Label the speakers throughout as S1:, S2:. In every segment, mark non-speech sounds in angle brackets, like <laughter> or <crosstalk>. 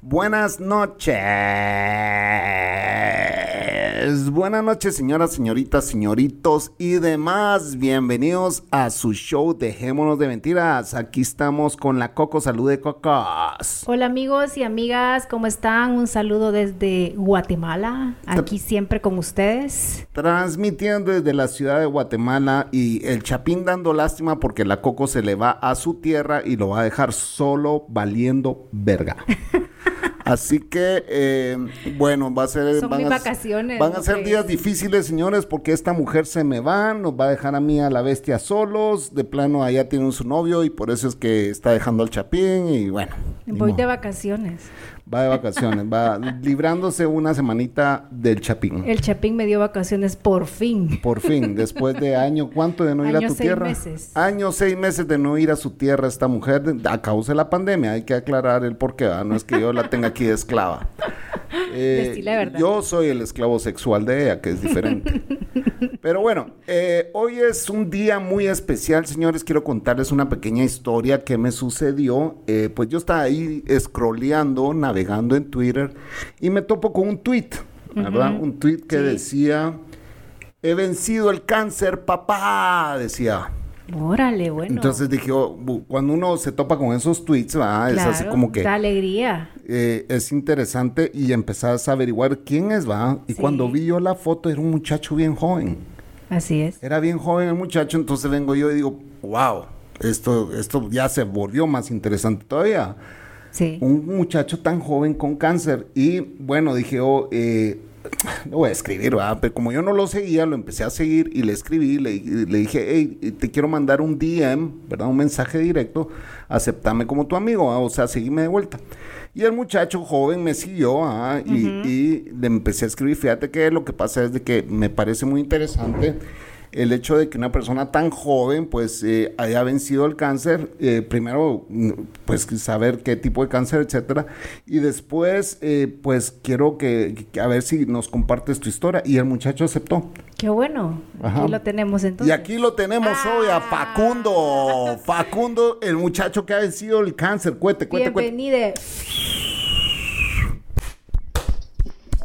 S1: Buenas noches. Buenas noches, señoras, señoritas, señoritos y demás. Bienvenidos a su show Dejémonos de Mentiras. Aquí estamos con la Coco. Salud de Cocos.
S2: Hola amigos y amigas, ¿cómo están? Un saludo desde Guatemala, aquí siempre con ustedes.
S1: Transmitiendo desde la ciudad de Guatemala y el Chapín dando lástima porque la Coco se le va a su tierra y lo va a dejar solo valiendo verga. <laughs> Así que, eh, bueno, va a ser...
S2: Son
S1: van
S2: mis
S1: a-
S2: vacaciones,
S1: Van a
S2: ¿no
S1: ser días difíciles, señores, porque esta mujer se me va, nos va a dejar a mí a la bestia solos. De plano, allá tiene su novio y por eso es que está dejando al Chapín y bueno.
S2: Voy de vacaciones.
S1: Va de vacaciones, va librándose una semanita del Chapín.
S2: El Chapín me dio vacaciones por fin.
S1: Por fin, después de año, ¿cuánto de no ir a
S2: Año
S1: tu
S2: seis
S1: tierra?
S2: meses.
S1: Años, seis meses de no ir a su tierra esta mujer a causa de la pandemia. Hay que aclarar el porqué, ¿verdad? no es que yo la tenga aquí de esclava. Eh,
S2: Decile la verdad.
S1: Yo soy el esclavo sexual de ella, que es diferente. <laughs> Pero bueno, eh, hoy es un día muy especial, señores. Quiero contarles una pequeña historia que me sucedió. Eh, pues yo estaba ahí scrolleando, navegando en Twitter y me topo con un tweet, ¿verdad? Un tweet que
S2: Sí.
S1: decía, he vencido el cáncer, papá, decía.
S2: Órale, bueno.
S1: Entonces dije, oh, cuando uno se topa con esos tweets, ¿verdad? es así como que
S2: Da alegría.
S1: eh, es interesante y empezás a averiguar quién es, ¿va? Y
S2: Sí.
S1: cuando vi yo la foto era un muchacho bien joven.
S2: Así es.
S1: Era bien joven el muchacho, entonces vengo yo y digo, wow, esto, esto ya se volvió más interesante todavía.
S2: Sí.
S1: Un muchacho tan joven con cáncer. Y bueno, dije, oh, eh, <laughs> lo voy a escribir, ¿verdad? Pero como yo no lo seguía, lo empecé a seguir y le escribí, le, le dije, hey, te quiero mandar un DM, ¿verdad? Un mensaje directo, aceptame como tu amigo, o sea, seguime de vuelta. Y el muchacho joven me siguió y, y le empecé a escribir, fíjate que lo que pasa es de que me parece muy interesante el hecho de que una persona tan joven pues eh, haya vencido el cáncer, eh, primero mm, pues saber qué tipo de cáncer, etcétera, y después eh, pues quiero que, que- a ver si nos compartes tu historia y el muchacho aceptó.
S2: Qué bueno.
S1: Ajá.
S2: Aquí lo tenemos
S1: Y
S2: entonces.
S1: aquí lo tenemos hoy a Facundo, Facundo, el muchacho que ha vencido el cáncer, cuete, cuete, cuete.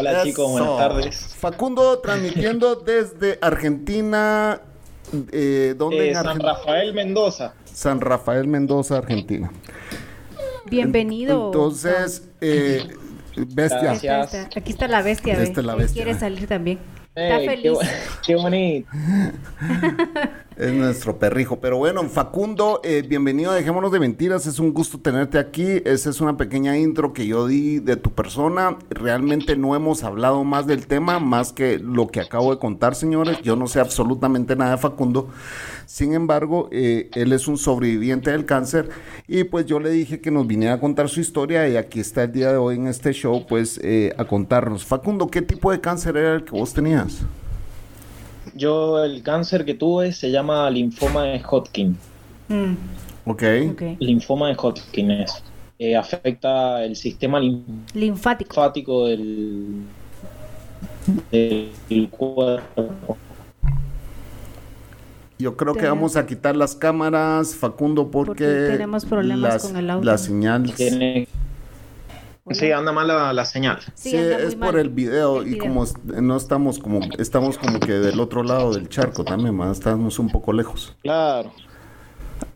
S3: Hola chicos, buenas tardes.
S1: Facundo transmitiendo <laughs> desde Argentina, eh, ¿dónde
S3: Eh,
S1: en
S3: San? Rafael Mendoza.
S1: San Rafael Mendoza, Argentina.
S2: Bienvenido.
S1: Entonces, eh, bestia.
S3: Gracias.
S2: Aquí está, la bestia.
S1: Esta es la
S2: Él
S1: bestia,
S2: Quiere salir también. Está
S3: Eh, qué,
S2: feliz.
S3: qué bonito. <laughs>
S1: Es nuestro perrijo. Pero bueno, Facundo, eh, bienvenido Dejémonos de Mentiras. Es un gusto tenerte aquí. Esa es una pequeña intro que yo di de tu persona. Realmente no hemos hablado más del tema, más que lo que acabo de contar, señores. Yo no sé absolutamente nada de Facundo. Sin embargo, eh, él es un sobreviviente del cáncer. Y pues yo le dije que nos viniera a contar su historia. Y aquí está el día de hoy en este show, pues eh, a contarnos. Facundo, ¿qué tipo de cáncer era el que vos tenías?
S3: Yo el cáncer que tuve se llama linfoma de Hodgkin.
S2: Mm,
S1: Ok.
S2: ok.
S3: Linfoma de Hodgkin es. Eh, afecta el sistema
S2: Linfático.
S3: linfático del, del cuerpo.
S1: Yo creo que vamos a quitar las cámaras, Facundo, porque,
S2: Porque tenemos problemas con el audio.
S1: La señal.
S3: Tiene... Sí, anda mal la, la señal.
S1: Sí, es por el video
S2: el
S1: y como no estamos como estamos como que del otro lado del charco también, ¿verdad? estamos un poco lejos.
S3: Claro.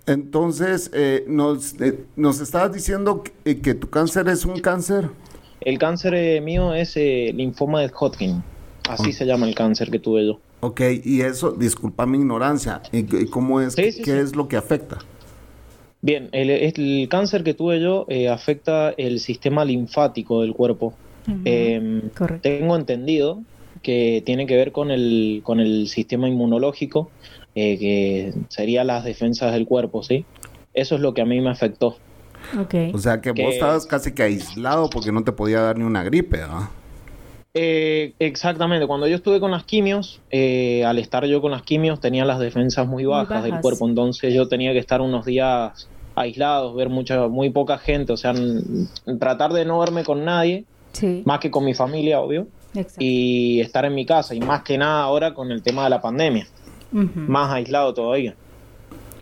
S1: Entonces, eh, nos, eh, nos estabas diciendo que, eh, que tu cáncer es un cáncer.
S3: El cáncer eh, mío es eh, linfoma de Hodgkin. Así se llama el cáncer que tuve yo.
S1: Ok, y eso, disculpa mi ignorancia, ¿y, y cómo es,
S3: Sí, sí,
S1: qué
S3: sí.
S1: es lo que afecta?
S3: Bien, el, el cáncer que tuve yo eh, afecta el sistema linfático del cuerpo. Eh,
S2: Correcto.
S3: tengo entendido que tiene que ver con el, con el sistema inmunológico, eh, que sería las defensas del cuerpo, ¿sí? Eso es lo que a mí me afectó.
S2: Ok.
S1: O sea que
S3: Que-
S1: vos estabas casi que aislado porque no te podía dar ni una gripe, ¿no?
S3: Eh, exactamente, cuando yo estuve con las quimios, eh, al estar yo con las quimios tenía las defensas muy
S2: Muy
S3: bajas, del cuerpo, entonces yo tenía que estar unos días aislados, ver mucha, muy poca gente, o sea, tratar de no verme con nadie,
S2: Sí.
S3: más que con mi familia, obvio,
S2: Exacto.
S3: y estar en mi casa, y más que nada ahora con el tema de la pandemia, más aislado todavía.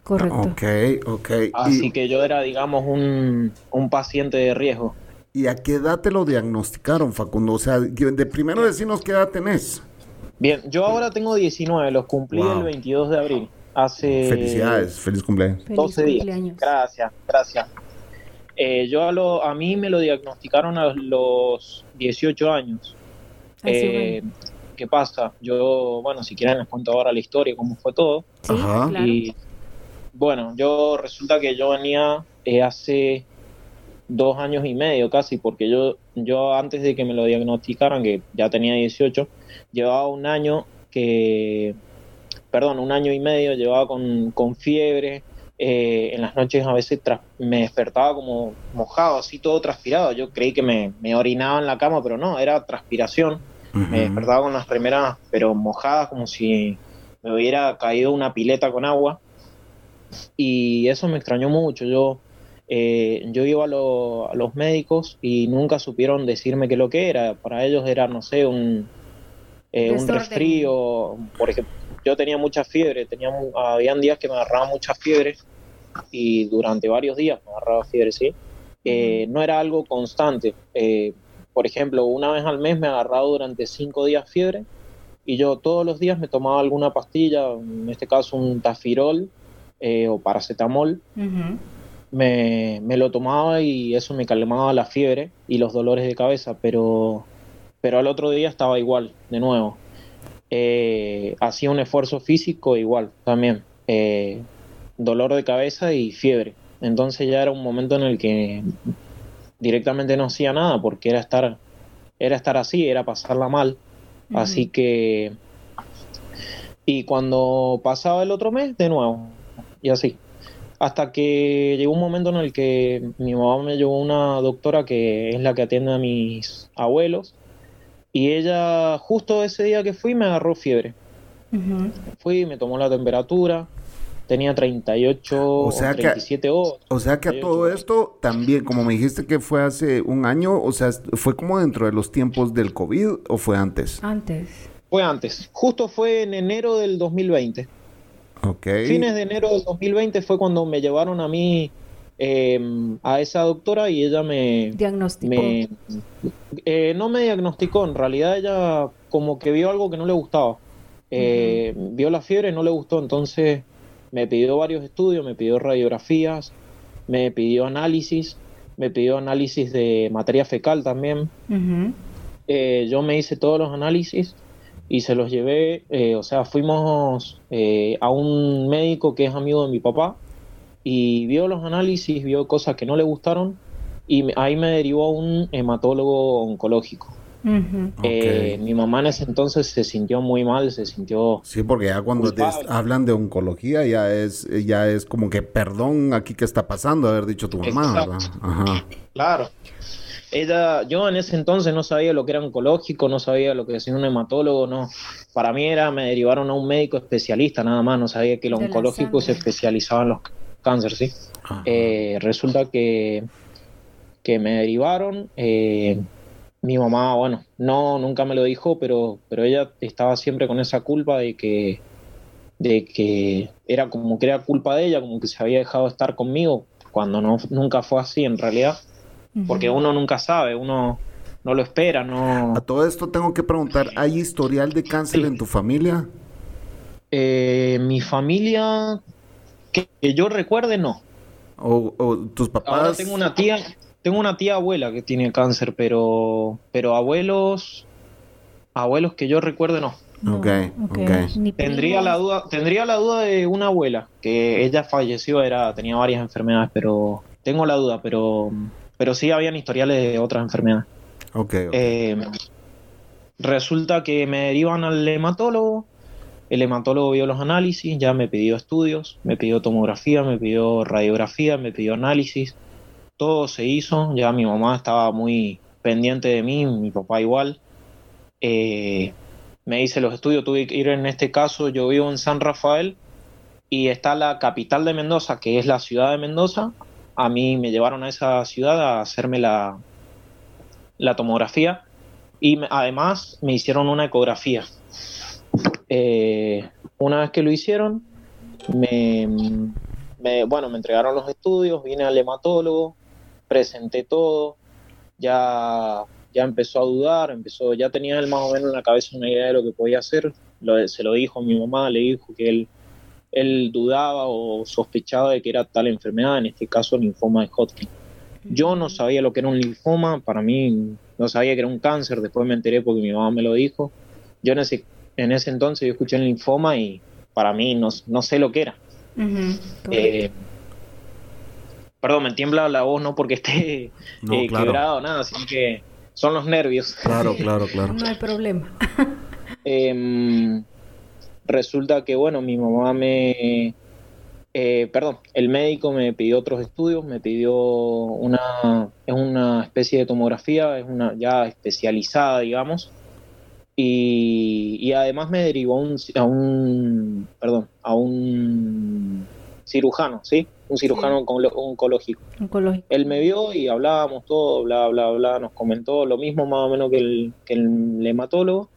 S2: Correcto.
S1: Ok, ok.
S3: Así
S1: ¿Y,
S3: que yo era, digamos, un, un paciente de riesgo.
S1: ¿Y a qué edad te lo diagnosticaron, Facundo? O sea, de primero decirnos qué edad tenés.
S3: Bien, yo ahora tengo 19, los cumplí
S1: Wow.
S3: el 22 de abril, hace...
S1: Felicidades, feliz cumpleaños.
S2: Feliz
S3: 12 días.
S2: cumpleaños.
S3: Gracias, gracias. Eh, yo a, lo, a mí me lo diagnosticaron a los 18 años. Eh. ¿Qué pasa? Yo, bueno, si quieren les cuento ahora la historia, cómo fue todo.
S2: Sí,
S1: Ajá.
S2: claro.
S3: Y bueno, yo resulta que yo venía eh, hace dos años y medio casi, porque yo, yo antes de que me lo diagnosticaran, que ya tenía 18, llevaba un año que, perdón, un año y medio, llevaba con, con fiebre. eh, en las noches a veces me despertaba como mojado, así todo transpirado. Yo creí que me, me orinaba en la cama, pero no, era transpiración. Me despertaba con las remeras, pero mojadas, como si me hubiera caído una pileta con agua. Y eso me extrañó mucho. Yo, eh, yo iba a, lo- a los médicos y nunca supieron decirme qué lo que era. Para ellos era, no sé, un, eh, un resfrío. Por ejemplo, yo tenía mucha fiebre, tenía, habían días que me agarraba mucha fiebre y durante varios días me agarraba fiebre, ¿sí? Eh, no era algo constante. Eh, por ejemplo, una vez al mes me agarraba durante cinco días fiebre y yo todos los días me tomaba alguna pastilla, en este caso un tafirol eh, o paracetamol, me, me lo tomaba y eso me calmaba la fiebre y los dolores de cabeza, pero, pero al otro día estaba igual, de nuevo. Eh, hacía un esfuerzo físico igual también, eh, dolor de cabeza y fiebre. Entonces ya era un momento en el que directamente no hacía nada porque era estar, era estar así, era pasarla mal. Así que... Y cuando pasaba el otro mes, de nuevo. Y así. Hasta que llegó un momento en el que mi mamá me llevó a una doctora que es la que atiende a mis abuelos. Y ella, justo ese día que fui, me agarró fiebre.
S2: Ujú.
S3: Fui, me tomó la temperatura. Tenía 38
S1: O
S3: o,
S1: sea que-
S3: 37 horas.
S1: O sea que a todo esto también, como me dijiste que fue hace un año, o sea, ¿fue como dentro de los tiempos del COVID o fue antes?
S2: Antes.
S3: Fue antes. Justo fue en enero del 2020.
S1: Ok.
S3: Fines de enero del 2020 fue cuando me llevaron a mí eh, a esa doctora y ella me,
S2: Diagnóstico.
S3: me eh, no me diagnosticó, en realidad ella como que vio algo que no le gustaba. Eh, Vio la fiebre, no le gustó, entonces me pidió varios estudios, me pidió radiografías, me pidió análisis, me pidió análisis de materia fecal también. Eh, yo me hice todos los análisis y se los llevé, eh, o sea, fuimos eh, a un médico que es amigo de mi papá y vio los análisis, vio cosas que no le gustaron y me- ahí me derivó a un hematólogo oncológico. Eh, mi mamá en ese entonces se sintió muy mal, se sintió...
S1: Sí, porque ya cuando te hablan de oncología ya es ya es como que perdón aquí qué está pasando haber dicho tu mamá,
S3: Exacto.
S1: ¿verdad? Ajá.
S3: Claro. Ella, yo en ese entonces no sabía lo que era oncológico, no sabía lo que decía un hematólogo, no. Para mí era, me derivaron a un médico especialista nada más, no sabía que el
S2: De
S3: oncológico se especializaba en los cánceres, ¿sí?
S1: Ajá.
S3: Eh, resulta que, que me derivaron. eh, mi mamá, bueno, no, nunca me lo dijo, pero, pero ella estaba siempre con esa culpa de que, de que era como que era culpa de ella, como que se había dejado estar conmigo, cuando no, nunca fue así en realidad, porque uno nunca sabe, uno no lo espera, no.
S1: A todo esto tengo que preguntar, ¿hay historial de cáncer
S3: Sí.
S1: en tu familia?
S3: Eh, mi familia, que, que yo recuerde, no.
S1: ¿O, o tus
S3: Ahora
S1: papás?
S3: tengo una tía, tengo una tía abuela que tiene cáncer, pero, pero abuelos, abuelos que yo recuerde no.
S2: No,
S1: Ok,
S2: ok.
S1: ok.
S2: Ni
S3: Tendría la duda, tendría la duda de una abuela, que ella falleció, era, tenía varias enfermedades, pero tengo la duda, pero, pero sí habían historiales de otras enfermedades.
S1: Ok, ok.
S3: Eh, resulta que me derivan al hematólogo. El hematólogo vio los análisis, ya me pidió estudios, me pidió tomografía, me pidió radiografía, me pidió análisis. Todo se hizo, ya mi mamá estaba muy pendiente de mí, mi papá igual. Eh, me hice los estudios, tuve que ir en este caso, yo vivo en San Rafael y está la capital de Mendoza, que es la ciudad de Mendoza. A mí me llevaron a esa ciudad a hacerme la, la tomografía y además me hicieron una ecografía. Eh, una vez que lo hicieron, me, me- bueno, me entregaron los estudios, vine al hematólogo, presenté todo, ya, ya empezó a dudar, empezó, ya tenía él más o menos en la cabeza una idea de lo que podía hacer, Lo- se lo dijo a mi mamá, le dijo que él, él dudaba o sospechaba de que era tal enfermedad, en este caso linfoma de Hodgkin. Yo no sabía lo que era un linfoma, para mí no sabía que era un cáncer, después me enteré porque mi mamá me lo dijo. Yo en ese, en ese entonces yo escuché el linfoma y para mí no, no sé lo que era. Eh, perdón, me tiembla la voz no porque esté
S1: No,
S3: eh,
S1: claro.
S3: quebrado, nada, sino que son los nervios.
S1: Claro, <laughs> claro, claro.
S2: No hay problema.
S3: Em, resulta que, bueno, mi mamá me... eh, perdón, el médico me pidió otros estudios, me pidió una... Es una especie de tomografía, es una ya especializada, digamos. Y, y además me derivó un- a un... Perdón, a un cirujano, ¿sí? Un cirujano oncológico.
S2: Oncológico.
S3: Él me vio y hablábamos todo, bla, bla, bla, nos comentó lo mismo más o menos que el, que el hematólogo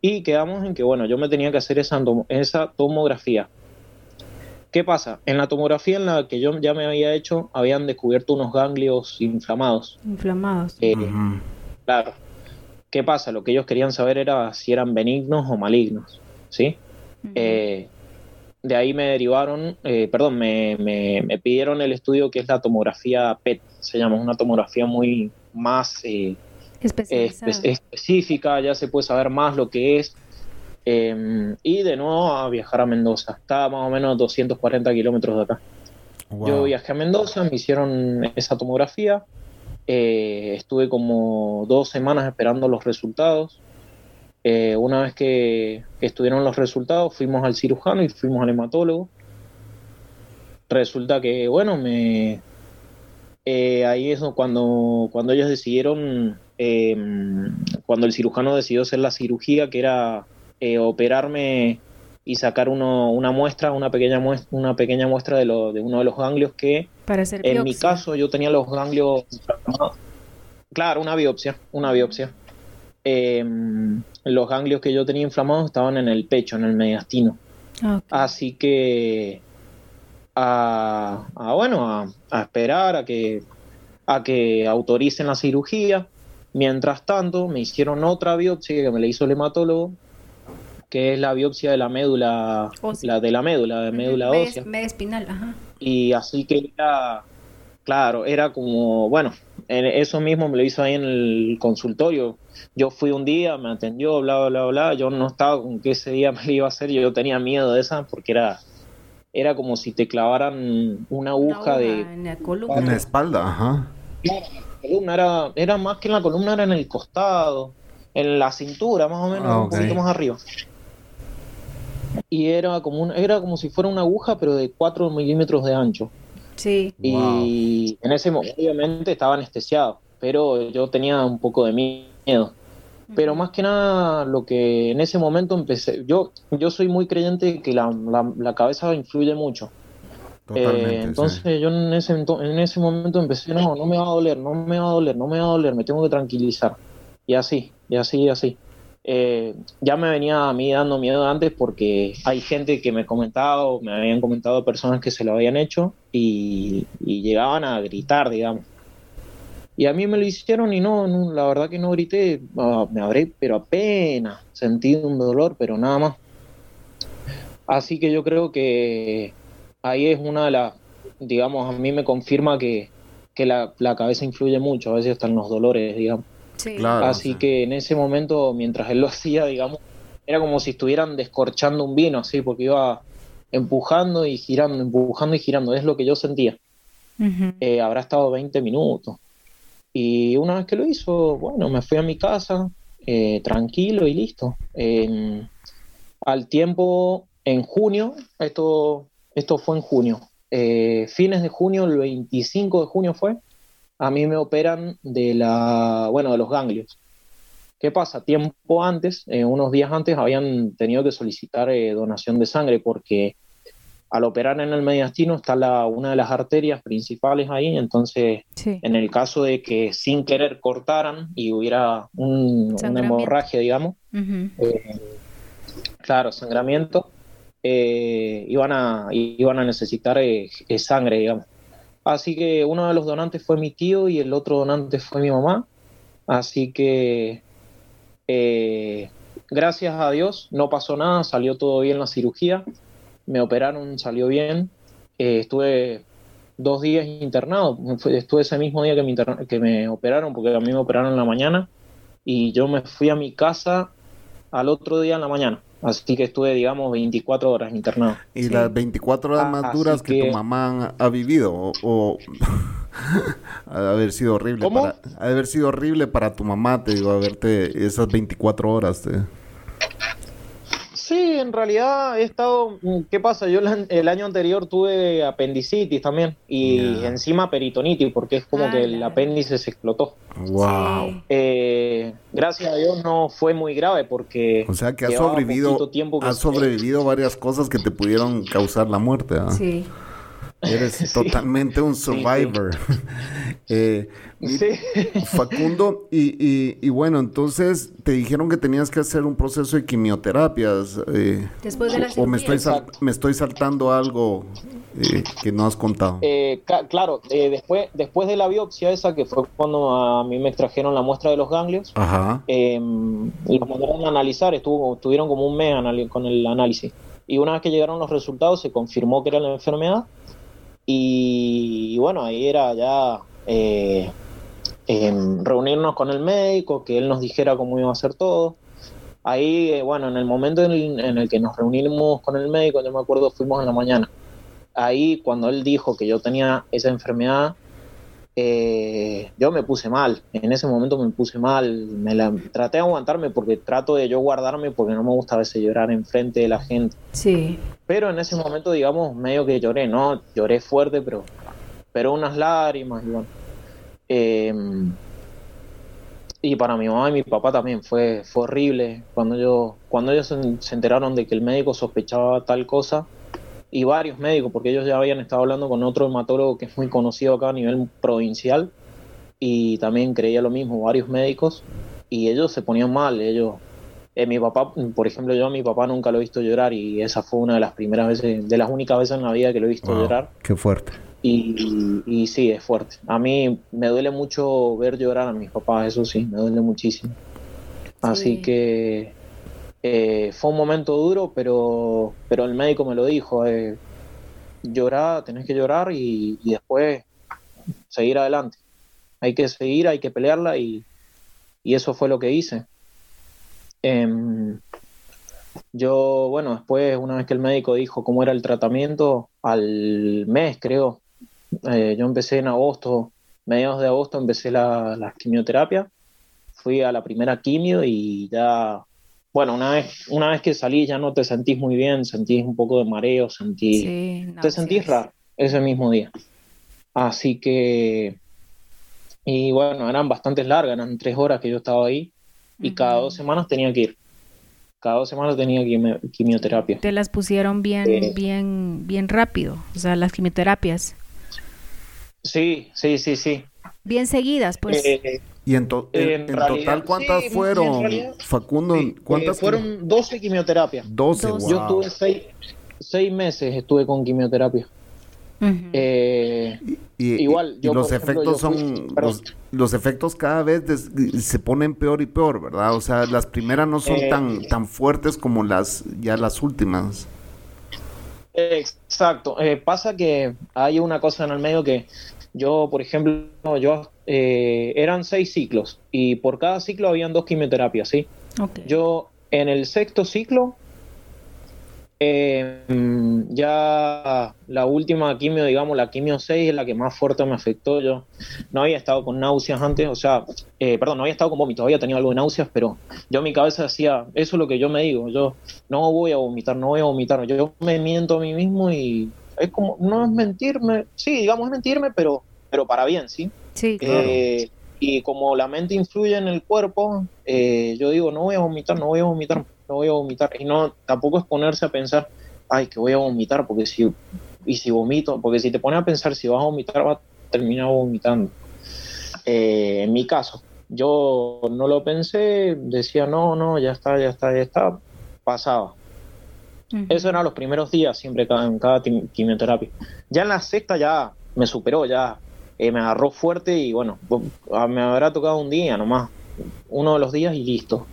S3: y quedamos en que, bueno, yo me tenía que hacer esa, esa tomografía. ¿Qué pasa? En la tomografía en la que yo ya me había hecho, habían descubierto unos ganglios inflamados.
S2: Inflamados.
S3: Eh. Claro. ¿Qué pasa? Lo que ellos querían saber era si eran benignos o malignos, ¿sí? Eh, de ahí me derivaron, eh, perdón, me, me- me pidieron el estudio que es la tomografía PET, se llama, es una tomografía muy más eh, espe- específica, ya se puede saber más lo que es. eh, y de nuevo a viajar a Mendoza, está más o menos 240 kilómetros de acá.
S1: Wow.
S3: Yo viajé a Mendoza, me hicieron esa tomografía, eh, estuve como dos semanas esperando los resultados. Eh, una vez que, estuvieron los resultados, fuimos al cirujano y fuimos al hematólogo. Resulta que, bueno, me eh, ahí es cuando, cuando ellos decidieron, eh, cuando el cirujano decidió hacer la cirugía, que era operarme y sacar uno, una muestra, una pequeña muestra, una pequeña muestra de, lo, de uno de los ganglios que
S2: Para hacer
S3: en mi caso yo tenía los ganglios inflamados. Claro, una biopsia, una biopsia. Eh, los ganglios que yo tenía inflamados estaban en el pecho, en el mediastino. Así que a, a, bueno, a, a esperar a que a que autoricen la cirugía. Mientras tanto, me hicieron otra biopsia que me la hizo el hematólogo, que es la biopsia de la médula,
S2: Ósea.
S3: la de la médula, de médula ósea.
S2: media espinal, ajá.
S3: Y así que era, claro, era como, bueno, en- eso mismo me lo hizo ahí en el consultorio. Yo fui un día, me atendió, bla, bla, bla. Yo no estaba con que ese día me lo iba a hacer, yo tenía miedo de esa porque era, era como si te clavaran una
S2: Una
S3: aguja de
S2: en la
S1: En la
S2: columna.
S1: espalda, ajá.
S3: columna, era, era más que en la columna, era en el costado, en la cintura, más o menos,
S1: Ah,
S3: un poquito más arriba. Y era como, un- era como si fuera una aguja, pero de 4 milímetros de ancho.
S2: Sí.
S3: Y en ese momento, obviamente, estaba anestesiado, pero yo tenía un poco de miedo. Pero más que nada, lo que en ese momento empecé, yo, yo soy muy creyente de que la, la- la cabeza influye mucho.
S1: Sí.
S3: entonces yo en ese, en ese momento empecé, no, no me va a doler, no me va a doler, no me va a doler, me tengo que tranquilizar. Y así, y así, y así. Eh, ya me venía a mí dando miedo antes porque hay gente que me comentaba o me habían comentado personas que se lo habían hecho y, llegaban a gritar, digamos. Y a mí me lo hicieron y no, no, la verdad que no grité, ah, me habré, pero apenas sentí un dolor, pero nada más. Así que yo creo que ahí es una de las, digamos, a mí me confirma que, que la, la cabeza influye mucho, a veces hasta en los dolores, digamos.
S2: Sí.
S1: Claro.
S3: Así
S1: sí.
S3: que en ese momento, mientras él lo hacía, digamos, era como si estuvieran descorchando un vino, así, porque iba empujando y girando, empujando y girando, es lo que yo sentía. Eh, habrá estado 20 minutos. Y una vez que lo hizo, bueno, me fui a mi casa, eh, tranquilo y listo. al tiempo, en junio, esto, esto fue en junio, eh, fines de junio, el 25 de junio fue, a mí me operan de la, bueno, de los ganglios. ¿Qué pasa? Tiempo antes, unos días antes, habían tenido que solicitar donación de sangre porque al operar en el mediastino está la, una de las arterias principales ahí, entonces en el caso de que sin querer cortaran y hubiera un, una hemorragia, digamos, eh, claro, sangramiento, eh, iban, a, iban a necesitar eh, sangre, digamos. Así que uno de los donantes fue mi tío y el otro donante fue mi mamá. Así que gracias a Dios no pasó nada, salió todo bien la cirugía me operaron, salió bien. Eh, estuve dos días internado. Estuve ese mismo día que me, que me operaron, porque a mí me operaron en la mañana. Y yo me fui a mi casa al otro día en la mañana. Así que estuve, digamos, 24 horas internado.
S1: ¿Y las 24 horas más duras que, tu mamá ha vivido? ¿O, <laughs> ha haber sido horrible? Para, ha haber sido horrible para tu mamá, te digo, haberte esas 24 horas. Te...
S3: Sí, en realidad he estado. Mm, ¿Qué pasa? Yo el año anterior tuve apendicitis también y encima peritonitis porque es como que el apéndice se explotó.
S1: Wow.
S3: Eh, gracias a Dios no fue muy grave porque.
S1: O sea que has sobrevivido. has sobrevivido varias cosas que te pudieron causar la muerte. ¿ah?
S2: Sí.
S1: Eres <laughs> totalmente un survivor. <laughs> Eh, Facundo, <laughs> y, bueno, entonces te dijeron que tenías que hacer un proceso de quimioterapias.
S2: Eh, Después de la
S1: O me estoy, me estoy saltando algo eh, que no has contado.
S3: claro, después, después de la biopsia esa, que fue cuando a mí me extrajeron la muestra de los ganglios,
S1: Ajá.
S3: Em, los mandaron a analizar, estuvo, estuvieron como un mes con el análisis. Y una vez que llegaron los resultados, se confirmó que era la enfermedad y, bueno, ahí era ya eh, em, reunirnos con el médico, que él nos dijera cómo iba a hacer todo. Ahí, eh, bueno, en el momento en el, que nos reunimos con el médico, yo me acuerdo, fuimos en la mañana. Ahí, cuando él dijo que yo tenía esa enfermedad, eh, yo me puse mal. En ese momento me puse mal. Me la, traté de aguantarme porque trato de yo guardarme porque no me gusta a veces llorar enfrente de la gente.
S2: Sí.
S3: Pero en ese momento, digamos, medio que lloré, ¿no? Lloré fuerte, pero, pero unas lágrimas y bueno. Em, y para mi mamá y mi papá también fue, fue horrible. Cuando, yo, cuando ellos se, enteraron de que el médico sospechaba tal cosa, y varios médicos, porque ellos ya habían estado hablando con otro hematólogo que es muy conocido acá a nivel provincial, y también creía lo mismo, varios médicos, y ellos se ponían mal, ellos eh, mi papá, por ejemplo, yo a mi papá nunca lo he visto llorar y esa fue una de las primeras veces, de las únicas veces en la vida que lo he visto llorar.
S1: Qué fuerte.
S3: Y, y, sí, es fuerte. A mí me duele mucho ver llorar a mis papás, eso sí, me duele muchísimo. Así que eh, fue un momento duro, pero, pero el médico me lo dijo, eh, llorar, tenés que llorar y, después seguir adelante. Hay que seguir, hay que pelearla y, y eso fue lo que hice. Em, yo, bueno, después, una vez que el médico dijo cómo era el tratamiento, al mes creo, eh, yo empecé en agosto, mediados de agosto empecé la, quimioterapia, fui a la primera quimio y ya, bueno, una vez, una vez que salí ya no te sentís muy bien, sentís un poco de mareo, sentís, te sentís raro ese mismo día. Así que, y bueno, eran bastante largas, eran tres horas que yo estaba ahí y cada dos semanas tenía que ir. Cada dos semanas tenía quimioterapia.
S2: Te las pusieron bien, bien, bien rápido, o sea, las quimioterapias.
S3: Sí, sí, sí, sí.
S2: Bien seguidas, pues.
S1: Eh, ¿Y en, total cuántas fueron, Facundo? ¿Cuántas
S3: eh, fueron? 12 quimioterapias.
S1: 12,
S3: Yo estuve seis, seis meses estuve con quimioterapia. Eh, igual,
S1: los efectos son los, efectos cada vez se ponen peor y peor, ¿verdad? O sea, las primeras no son tan eh, tan fuertes como las ya las últimas.
S3: Exacto. Eh, pasa que hay una cosa en el medio que yo, por ejemplo, yo eran seis ciclos y por cada ciclo habían dos quimioterapias, ¿sí? Yo en el sexto ciclo, eh, ya la última quimio, digamos, la quimio 6 es la que más fuerte me afectó. Yo no había estado con náuseas antes, o sea, eh, perdón, no había estado con vómitos, había tenido algo de náuseas, pero yo mi cabeza decía, eso es lo que yo me digo, yo no voy a vomitar, no voy a vomitar, yo me miento a mí mismo y es como, no es mentirme, sí, digamos, es mentirme, pero, pero para bien, ¿sí?
S2: Sí,
S3: Eh, y como la mente influye en el cuerpo, eh, yo digo, no voy a vomitar, no voy a vomitar, no voy a vomitar. Y no, tampoco es ponerse a pensar, ay, que voy a vomitar, porque si, y si vomito, porque si te pones a pensar si vas a vomitar, vas a terminar vomitando. Eh, en mi caso, yo no lo pensé, decía, no, no, ya está, ya está, ya está, pasaba. Eso eran los primeros días, siempre en cada quim- quimioterapia. Ya en la sexta ya me superó, ya eh, me agarró fuerte y bueno, ah, me habrá tocado un día nomás, uno de los días y listo.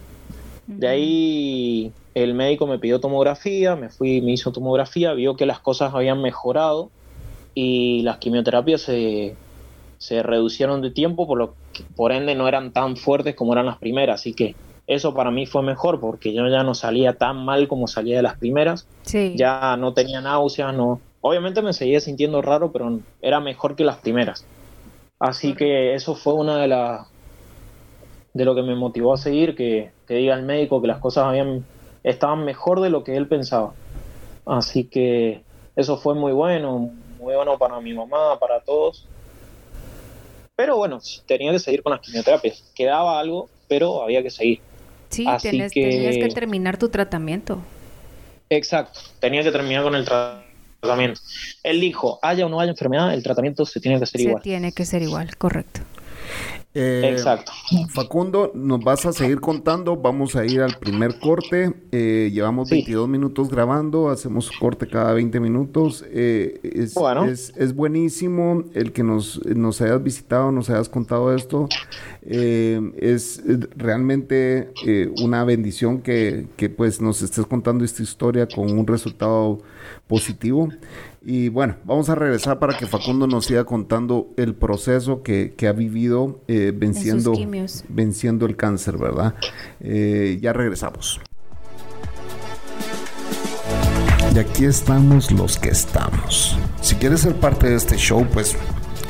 S3: De ahí el médico me pidió tomografía, me fui, me hizo tomografía, vio que las cosas habían mejorado y las quimioterapias se, se reducieron de tiempo, por lo que, por ende no eran tan fuertes como eran las primeras, así que eso para mí fue mejor porque yo ya no salía tan mal como salía de las primeras
S2: Sí.
S3: ya no tenía náuseas, no. Obviamente me seguía sintiendo raro, pero era mejor que las primeras. Así que eso fue una de las de lo que me motivó a seguir, que, que diga el médico que las cosas habían estaban mejor de lo que él pensaba. Así que eso fue muy bueno, muy bueno para mi mamá, para todos. Pero bueno, tenía que seguir con las quimioterapias. Quedaba algo, pero había que seguir.
S2: Sí,
S3: Así
S2: tenés-
S3: que-
S2: tenías que terminar tu tratamiento.
S3: Exacto, tenía que terminar con el tra- tratamiento. Él dijo, haya o no haya enfermedad, el tratamiento se tiene que hacer
S2: Se
S3: igual.
S2: tiene que ser igual, correcto.
S1: Eh,
S3: Exacto.
S1: Facundo, nos vas a seguir contando. Vamos a ir al primer corte. Eh, llevamos
S3: Sí.
S1: 22 minutos grabando. Hacemos corte cada 20 minutos. Eh, es,
S3: Bueno.
S1: es, es buenísimo el que nos, nos hayas visitado, nos hayas contado esto. Eh, es realmente eh, una bendición que, que pues nos estés contando esta historia con un resultado positivo. Y bueno, vamos a regresar para que Facundo nos siga contando el proceso que, que ha vivido eh, venciendo, venciendo el cáncer, ¿verdad? Eh, ya regresamos. Y aquí estamos los que estamos. Si quieres ser parte de este show, pues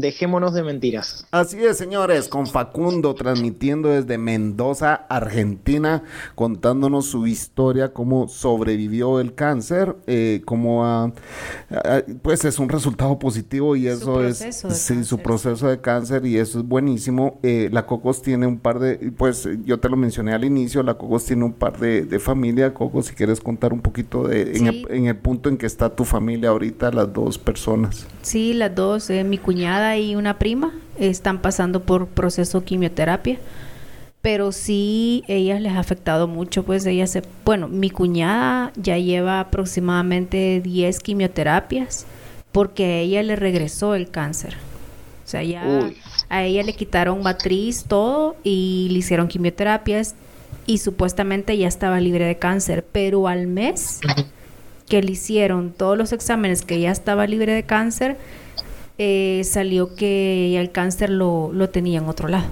S3: Dejémonos de Mentiras.
S1: Así es, señores, con Facundo transmitiendo desde Mendoza, Argentina, contándonos su historia, cómo sobrevivió el cáncer, eh, cómo ha- ah, pues es un resultado positivo y eso es sí, su proceso de cáncer y eso es buenísimo. Eh, la Cocos tiene un par de, pues yo te lo mencioné al inicio, la Cocos tiene un par de, de familia. Cocos, si quieres contar un poquito de en, el, en el punto en que está tu familia ahorita, las dos personas.
S2: Sí, las dos, eh, mi cuñada y una prima, están pasando por proceso quimioterapia. Pero sí, ellas les ha afectado mucho, pues ella se... Bueno, mi cuñada ya lleva aproximadamente 10 quimioterapias porque a ella le regresó el cáncer. O sea, ya
S3: Uy.
S2: a ella le quitaron matriz, todo, y le hicieron quimioterapias y supuestamente ya estaba libre de cáncer. Pero al mes que le hicieron todos los exámenes que ya estaba libre de cáncer, eh, salió que el cáncer lo, lo tenía en otro lado,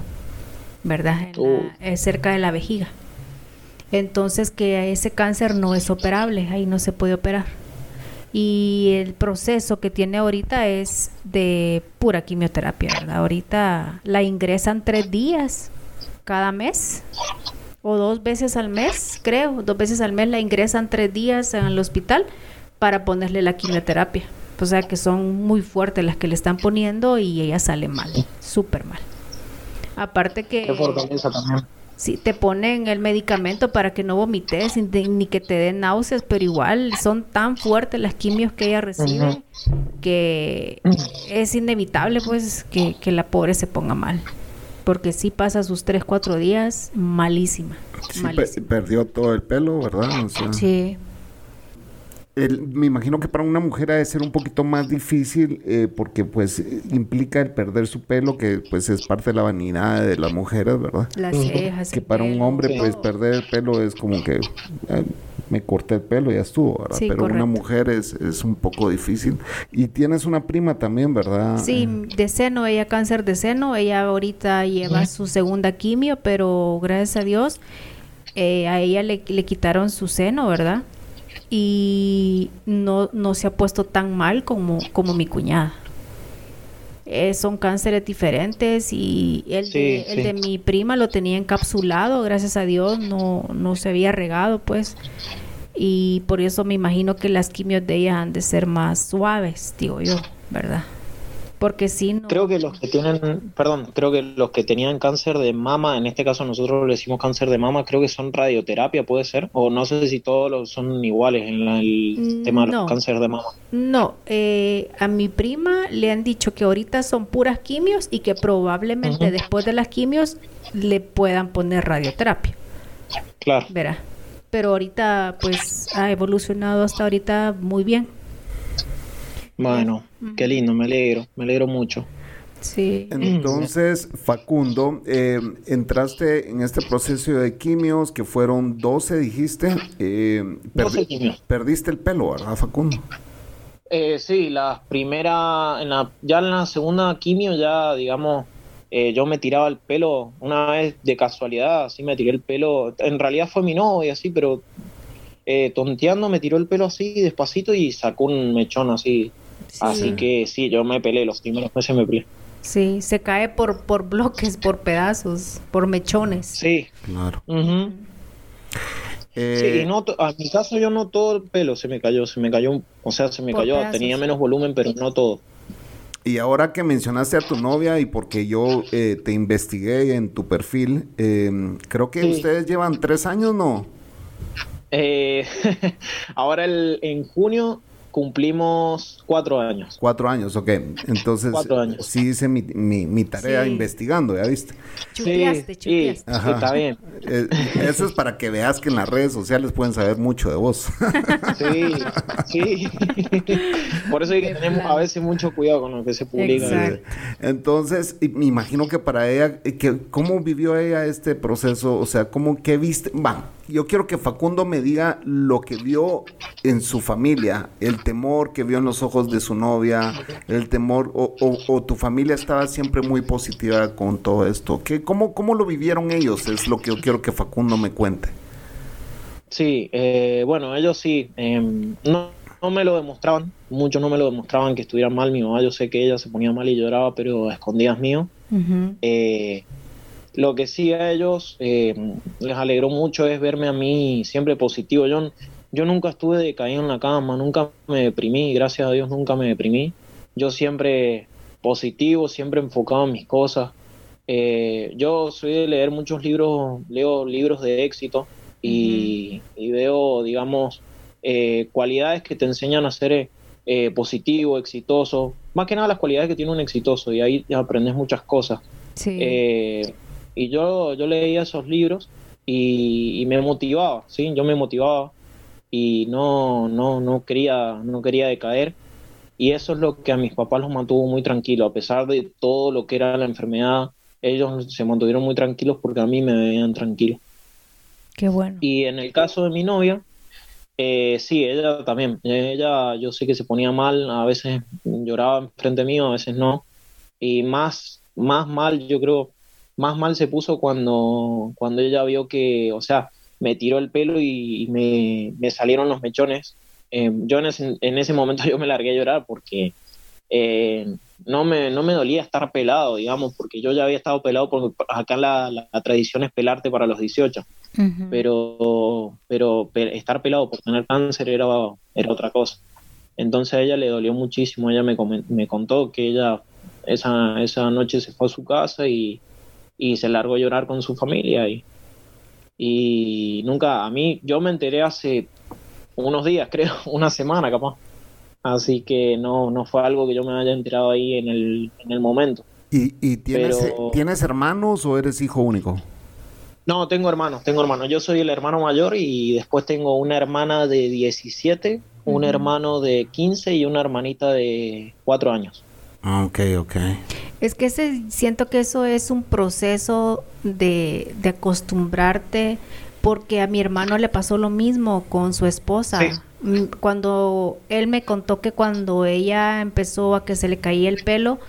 S2: ¿verdad? La-
S3: Oh.
S2: eh, cerca de la vejiga. Entonces que ese cáncer no es operable, ahí no se puede operar. Y el proceso que tiene ahorita es de pura quimioterapia, ¿verdad? Ahorita la ingresan tres días cada mes o dos veces al mes, creo, dos veces al mes la ingresan tres días en el hospital para ponerle la quimioterapia. O sea que son muy fuertes las que le están poniendo y ella sale mal, súper mal. Aparte que
S3: Qué fortaleza también.
S2: si te ponen el medicamento para que no vomites ni, que te den náuseas, pero igual son tan fuertes las quimios que ella recibe que es inevitable pues que, que la pobre se ponga mal. porque si pasa sus 3, 4 días malísima.
S1: Sí, pe perdió todo el pelo, ¿verdad? O sea,
S2: Sí,
S1: el- me imagino que para una mujer ha de ser un poquito más difícil eh, porque pues implica el perder su pelo, que pues es parte de la vanidad de las mujeres, ¿verdad?
S2: las cejas.
S1: Que para un hombre
S3: Sí.
S1: pues perder el pelo es como que eh, me corté el pelo y ya estuvo, ¿verdad?
S2: Sí,
S1: Pero una
S2: correcto.
S1: mujer es, es un poco difícil. Y tienes una prima también, ¿verdad?
S2: Sí,
S1: Eh,
S2: de seno, ella cáncer de seno, ella ahorita lleva su segunda quimio, pero gracias a Dios eh, a ella le, le quitaron su seno, ¿verdad? Y no, no se ha puesto tan mal como, como mi cuñada. Eh, son cánceres diferentes y el,
S3: Sí,
S2: de, el
S3: sí.
S2: de mi prima lo tenía encapsulado, gracias a Dios no, no se había regado pues y por eso me imagino que las quimios de ella han de ser más suaves, digo yo, ¿verdad? Porque si no...
S3: Creo que los que tienen, perdón, creo que los que tenían cáncer de mama, en este caso nosotros le decimos cáncer de mama, creo que son radioterapia, puede ser, o no sé si todos los son iguales en la- el
S2: Mm,
S3: tema del cáncer de mama.
S2: No, eh, a mi prima le han dicho que ahorita son puras quimios y que probablemente después de las quimios le puedan poner radioterapia,
S3: Claro.
S2: verá. Pero ahorita pues ha evolucionado hasta ahorita muy bien.
S3: Bueno, qué lindo, me alegro, me alegro mucho.
S2: Sí.
S1: Entonces, Facundo, eh, entraste en este proceso de quimios que fueron 12, dijiste. eh,
S3: 12
S1: perdi-
S3: quimios.
S1: Perdiste el pelo, ¿verdad, Facundo?
S3: Eh, sí, la primera, en la, ya en la segunda quimio ya, digamos, eh, yo me tiraba el pelo una vez de casualidad, así me tiré el pelo, en realidad fue mi novia, así, pero eh, tonteando me tiró el pelo así despacito y sacó un mechón así.
S2: Sí.
S3: Así que sí, yo me pelé, los primeros meses me pelé.
S2: Sí, se cae por, por bloques, por pedazos, por mechones.
S3: Sí,
S1: Claro. Eh,
S3: sí, y no, a mi caso yo no todo el pelo se me cayó, se me cayó, o sea, se me
S2: Por
S3: cayó,
S2: pedazos.
S3: tenía menos volumen, pero no todo.
S1: Y ahora que mencionaste a tu novia y porque yo eh, te investigué en tu perfil, eh, creo que
S3: Sí.
S1: ustedes llevan tres años, ¿no?
S3: Eh, <laughs> ahora el, en junio cumplimos cuatro años.
S1: Cuatro años, ok. Entonces,
S3: Cuatro años.
S1: sí hice mi, mi, mi tarea
S2: Sí.
S1: investigando, ¿ya viste?
S2: Chuteaste,
S3: sí,
S2: chuteaste.
S3: sí, está bien.
S1: Eh, eso es para que veas que en las redes sociales pueden saber mucho de vos.
S3: Sí, sí. <laughs> Por eso hay que
S2: Qué
S3: tener
S2: plan.
S3: a veces mucho cuidado con lo que se publica.
S2: Exacto.
S1: Entonces, y me imagino que para ella, eh, que, ¿cómo vivió ella este proceso? O sea, ¿cómo que viste? Va, yo quiero que Facundo me diga lo que vio en su familia, el temor que vio en los ojos de su novia, el temor, o, o- o tu familia estaba siempre muy positiva con todo esto. ¿Qué, cómo, ¿Cómo lo vivieron ellos? Es lo que yo quiero que Facundo me cuente.
S3: Sí, eh, bueno, ellos sí, eh, no, no me lo demostraban, muchos no me lo demostraban que estuvieran mal. Mi mamá, yo sé que ella se ponía mal y lloraba, pero a escondidas mío. Eh, lo que sí a ellos eh, les alegró mucho es verme a mí siempre positivo. Yo, yo nunca estuve decaído en la cama, nunca me deprimí, gracias a Dios nunca me deprimí. Yo siempre positivo, siempre enfocado en mis cosas. Eh, yo soy de leer muchos libros, leo libros de éxito y, y veo, digamos, eh, cualidades que te enseñan a ser eh, positivo, exitoso. Más que nada las cualidades que tiene un exitoso y ahí aprendes muchas cosas.
S2: Sí.
S3: Y yo, yo leía esos libros y, y me motivaba, ¿sí? Yo me motivaba y no, no, no, quería, no quería decaer. Y eso es lo que a mis papás los mantuvo muy tranquilos, a pesar de todo lo que era la enfermedad, ellos se mantuvieron muy tranquilos porque a mí me veían tranquilo.
S2: Qué bueno.
S3: Y en el caso de mi novia, eh, sí, ella también. Ella, yo sé que se ponía mal, a veces lloraba frente mío, a veces no. Y más, más mal, yo creo, más mal se puso cuando, cuando ella vio que, o sea, me tiró el pelo y, me, me salieron los mechones. Eh, yo en ese, en ese momento <laughs> yo me largué a llorar porque eh, no, me, no me dolía estar pelado, digamos, porque yo ya había estado pelado porque acá la, la, la tradición es pelarte para los 18
S2: Ujú.
S3: pero, pero pe- estar pelado por tener cáncer era, era otra cosa. Entonces a ella le dolió muchísimo, ella me, me contó que ella esa, esa noche se fue a su casa y, y se largó a llorar con su familia y, y nunca, a mí, yo me enteré hace unos días, <laughs> creo, una semana capaz. Así que no, no fue algo que yo me haya enterado ahí en el, en el momento.
S1: ¿Y, y tienes, tienes hermanos o eres hijo único?
S3: No, tengo hermanos, tengo hermanos. Yo soy el hermano mayor y después tengo una hermana de 17, un hermano de 15 y una hermanita de 4 años.
S1: Ah, ok, ok.
S2: Es que ese, siento que eso es un proceso de, de, acostumbrarte, porque a mi hermano le pasó lo mismo con su esposa. Mm, cuando él me contó que cuando ella empezó a que se le caía el pelo,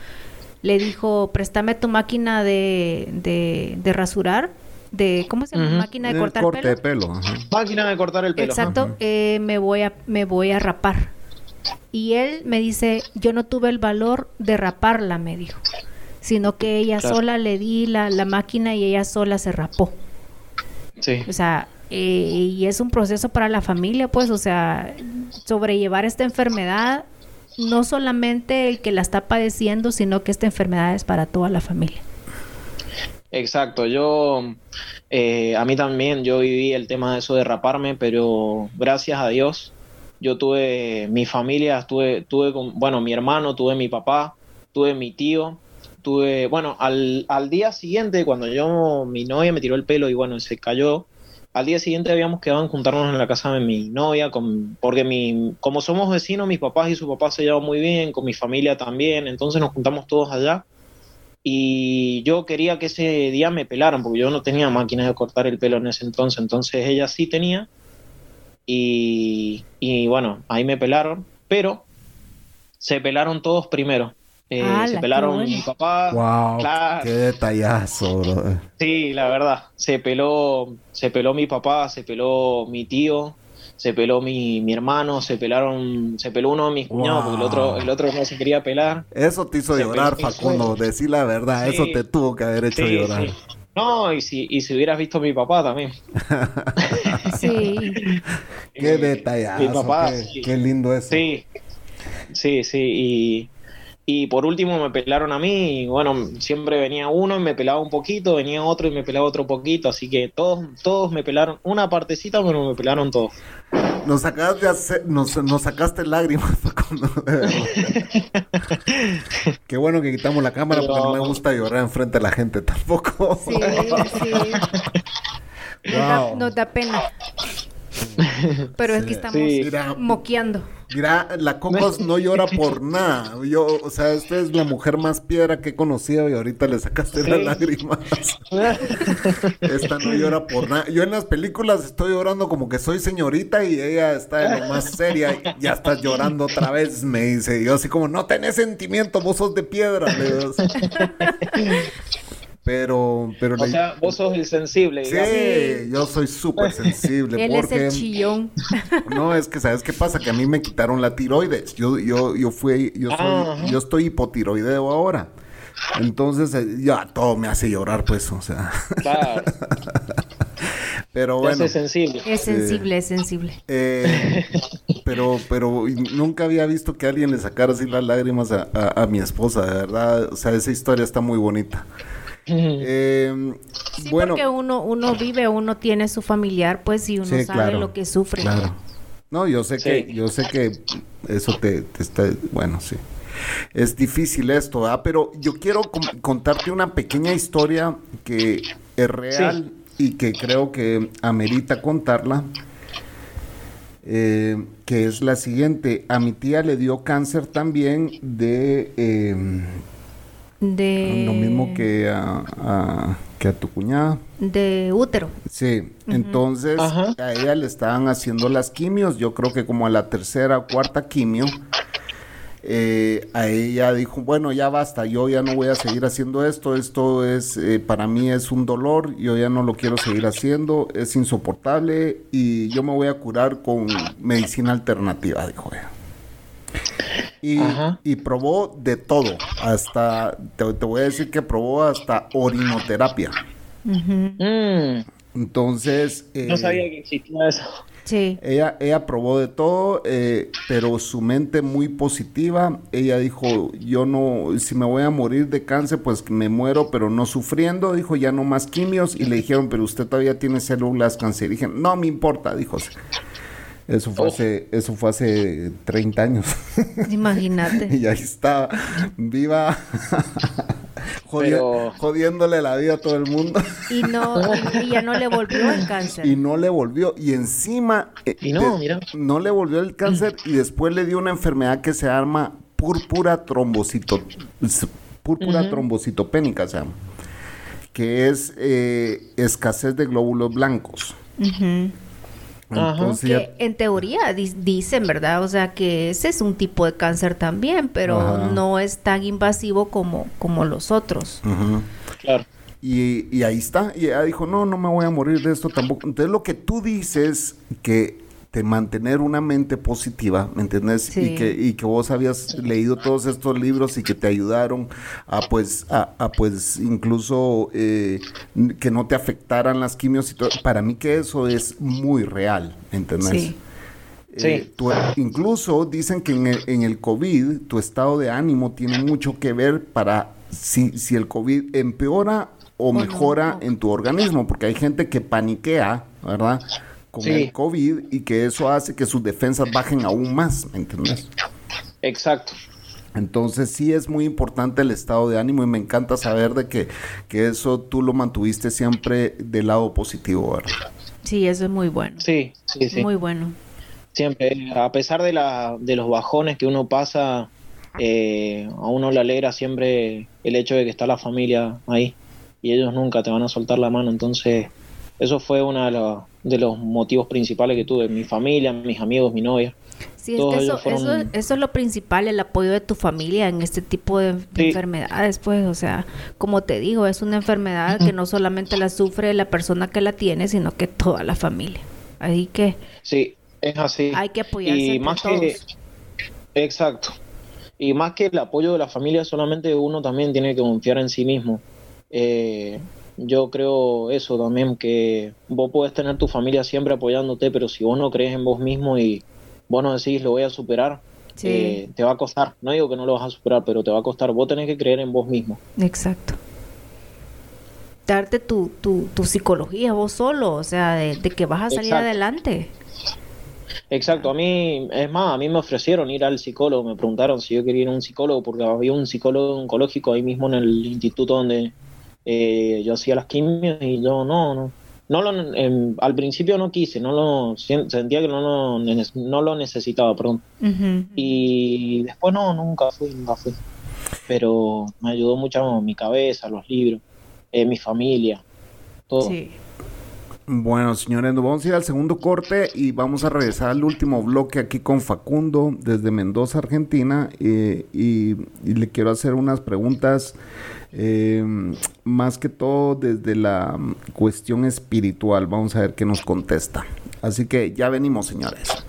S2: le dijo, préstame tu máquina de, de, de rasurar de ¿cómo se llama? Máquina de cortar
S1: corte
S2: pelo.
S1: de pelo.
S3: Máquina de cortar el pelo.
S2: Exacto, eh, me voy a me voy a rapar. Y él me dice, yo no tuve el valor de raparla, me dijo, sino que ella sola le di la, la, máquina y ella sola se rapó.
S3: Sí.
S2: O sea, eh, y es un proceso para la familia, pues, o sea, sobrellevar esta enfermedad, no solamente el que la está padeciendo, sino que esta enfermedad es para toda la familia.
S3: Exacto, yo, eh, a mí también, yo viví el tema de eso de raparme, pero gracias a Dios, yo tuve mi familia, tuve, tuve bueno, mi hermano, tuve mi papá, tuve mi tío, tuve, bueno, al, al día siguiente, cuando yo, mi novia me tiró el pelo y bueno, se cayó, al día siguiente habíamos quedado en juntarnos en la casa de mi novia, con, porque mi, como somos vecinos, mis papás y su papá se llevan muy bien, con mi familia también, entonces nos juntamos todos allá y yo quería que ese día me pelaran, porque yo no tenía máquinas de cortar el pelo en ese entonces, entonces ella sí tenía. Y, y bueno, ahí me pelaron, pero se pelaron todos primero. Eh, se pelaron mi papá.
S1: Wow, claro. qué detallazo, bro.
S3: Sí, la verdad. Se peló, se peló mi papá, se peló mi tío, se peló mi, mi hermano, se pelaron, se peló uno de mis cuñados, porque el otro, el otro no se quería pelar.
S1: Eso te hizo llorar, Facundo, decir la verdad, eso te tuvo que haber hecho llorar.
S3: No, y si, y si hubieras visto a mi papá también. <laughs>
S2: sí.
S1: Qué detallazo. Mi papá, qué, lindo eso.
S3: Sí, sí, sí, y... Y por último me pelaron a mí y bueno, siempre venía uno y me pelaba un poquito, venía otro y me pelaba otro poquito, así que todos, todos me pelaron una partecita, pero me pelaron todos.
S1: Nos sacaste, hacer, nos, nos, sacaste lágrimas <laughs> Qué bueno que quitamos la cámara porque no me gusta llorar enfrente de la gente tampoco.
S2: Sí, sí. <laughs> Nos, da, pena. Pero es que estamos moqueando.
S1: Mira, la Cocos <laughs> no llora por nada. Yo, o sea, esta es la mujer más piedra que he conocido y ahorita le sacaste las lágrimas. esta no llora por nada. Yo en las películas estoy llorando como que soy señorita y ella está en lo más seria y ya estás llorando otra vez, me dice. yo así como, no tenés sentimiento, vos sos de piedra. Pero, pero
S3: o sea, vos sos el sensible.
S1: Sí, yo soy súper sensible. <laughs>
S2: Él
S1: porque,
S2: es el chillón. <laughs>
S1: No, es que, ¿sabes qué pasa? Que a mí me quitaron la tiroides. Yo, yo, yo fui, yo soy, yo estoy hipotiroideo ahora. Entonces, eh, ya todo me hace llorar, pues, o sea.
S3: Claro. <laughs>
S1: Pero bueno.
S3: Es sensible.
S2: Es sensible, es sensible.
S1: Eh, pero, pero nunca había visto que alguien le sacara así las lágrimas a, a, a mi esposa, de verdad. O sea, esa historia está muy bonita.
S2: Eh, bueno, porque uno, uno vive, uno tiene su familiar, pues, y uno sabe lo que sufre.
S1: Claro. No, yo sé que, yo sé que eso te, está, bueno, sí. Es difícil esto, ¿ah? Pero yo quiero contarte una pequeña historia que es real y que creo que amerita contarla. Eh, que es la siguiente. A mi tía le dio cáncer también de em,
S2: de...
S1: Lo mismo que a, que a tu cuñada.
S2: De útero.
S1: Sí, entonces a ella le estaban haciendo las quimios, yo creo que como a la tercera o cuarta quimio, eh, a ella dijo, bueno, ya basta, yo ya no voy a seguir haciendo esto, esto es, eh, para mí es un dolor, yo ya no lo quiero seguir haciendo, es insoportable y yo me voy a curar con medicina alternativa, dijo ella. Y, probó de todo. Hasta, te, voy a decir que probó hasta orinoterapia.
S3: Mm.
S1: Entonces...
S3: no sabía que existía eso.
S2: Sí.
S1: Ella, ella probó de todo, eh, pero su mente muy positiva. Ella dijo, yo no, si me voy a morir de cáncer, pues me muero, pero no sufriendo. Dijo, ya no más quimios. Y le dijeron, pero usted todavía tiene células cancerígenas. No me importa, dijo. Eso fue, hace, eso fue hace 30 años. <laughs>
S2: Imagínate.
S1: y ahí está, viva. <laughs> jodiéndole la vida a todo el mundo.
S2: Y no, y ya no le volvió el cáncer.
S1: Y no le volvió. Y encima.
S3: Eh, y no, mira.
S1: No le volvió el cáncer y después le dio una enfermedad que se llama púrpura trombocito, púrpura trombocitopénica, se llama. Que es eh, escasez de glóbulos blancos.
S2: Que en teoría dicen, ¿verdad? O sea, que ese es un tipo de cáncer también, pero no es tan invasivo como, como los otros.
S3: Claro.
S1: Y, y, ahí está. Y ella dijo, no, no me voy a morir de esto tampoco. Entonces lo que tú dices que de mantener una mente positiva, ¿me entiendes? Y, que, y que vos habías leído todos estos libros y que te ayudaron a pues, a, pues incluso eh, que no te afectaran las quimios y todo. Para mí que eso es muy real, ¿me entiendes?
S3: Sí.
S1: incluso dicen que en el, en el COVID tu estado de ánimo tiene mucho que ver para si, si el COVID empeora o mejora en tu organismo, porque hay gente que paniquea, ¿verdad? Con el COVID y que eso hace que sus defensas bajen aún más, ¿me entiendes?
S3: Exacto.
S1: Entonces sí es muy importante el estado de ánimo y me encanta saber de que, que eso tú lo mantuviste siempre del lado positivo, ¿verdad?
S2: Sí, eso es muy bueno.
S3: Sí, sí, sí.
S2: Muy bueno.
S3: Siempre, a pesar de, la, de los bajones que uno pasa, eh, a uno le alegra siempre el hecho de que está la familia ahí y ellos nunca te van a soltar la mano, entonces eso fue uno de, los, motivos principales que tuve, mi familia, mis amigos, mi novia.
S2: Sí, es que eso, eso, es lo principal, el apoyo de tu familia en este tipo de, enfermedades, pues, o sea, como te digo, es una enfermedad que no solamente la sufre la persona que la tiene, sino que toda la familia. Así que...
S3: Sí, es así.
S2: Hay que apoyarse
S3: y más Que, exacto. Y más que el apoyo de la familia, solamente uno también tiene que confiar en sí mismo. Eh, yo creo eso también, que vos podés tener tu familia siempre apoyándote, pero si vos no crees en vos mismo y vos no decís lo voy a superar, eh, te va a costar. No digo que no lo vas a superar, pero te va a costar. Vos tenés que creer en vos mismo.
S2: Exacto. Darte tu, tu, tu psicología vos solo, o sea, de, que vas a salir adelante.
S3: Exacto, a mí, es más, a mí me ofrecieron ir al psicólogo, me preguntaron si yo quería ir a un psicólogo, porque había un psicólogo oncológico ahí mismo en el instituto donde, eh, yo hacía las quimios y yo no, no. No lo, al principio no quise, no lo sentía que no lo, no lo necesitaba, perdón. Y después no, nunca fui, nunca fui. Pero me ayudó mucho mi cabeza, los libros, eh, mi familia, todo. Sí.
S1: Bueno, señores, nos vamos a ir al segundo corte y vamos a regresar al último bloque aquí con Facundo desde Mendoza, Argentina. Eh, y, y, le quiero hacer unas preguntas eh, más que todo desde la cuestión espiritual. Vamos a ver qué nos contesta. Así que ya venimos, señores.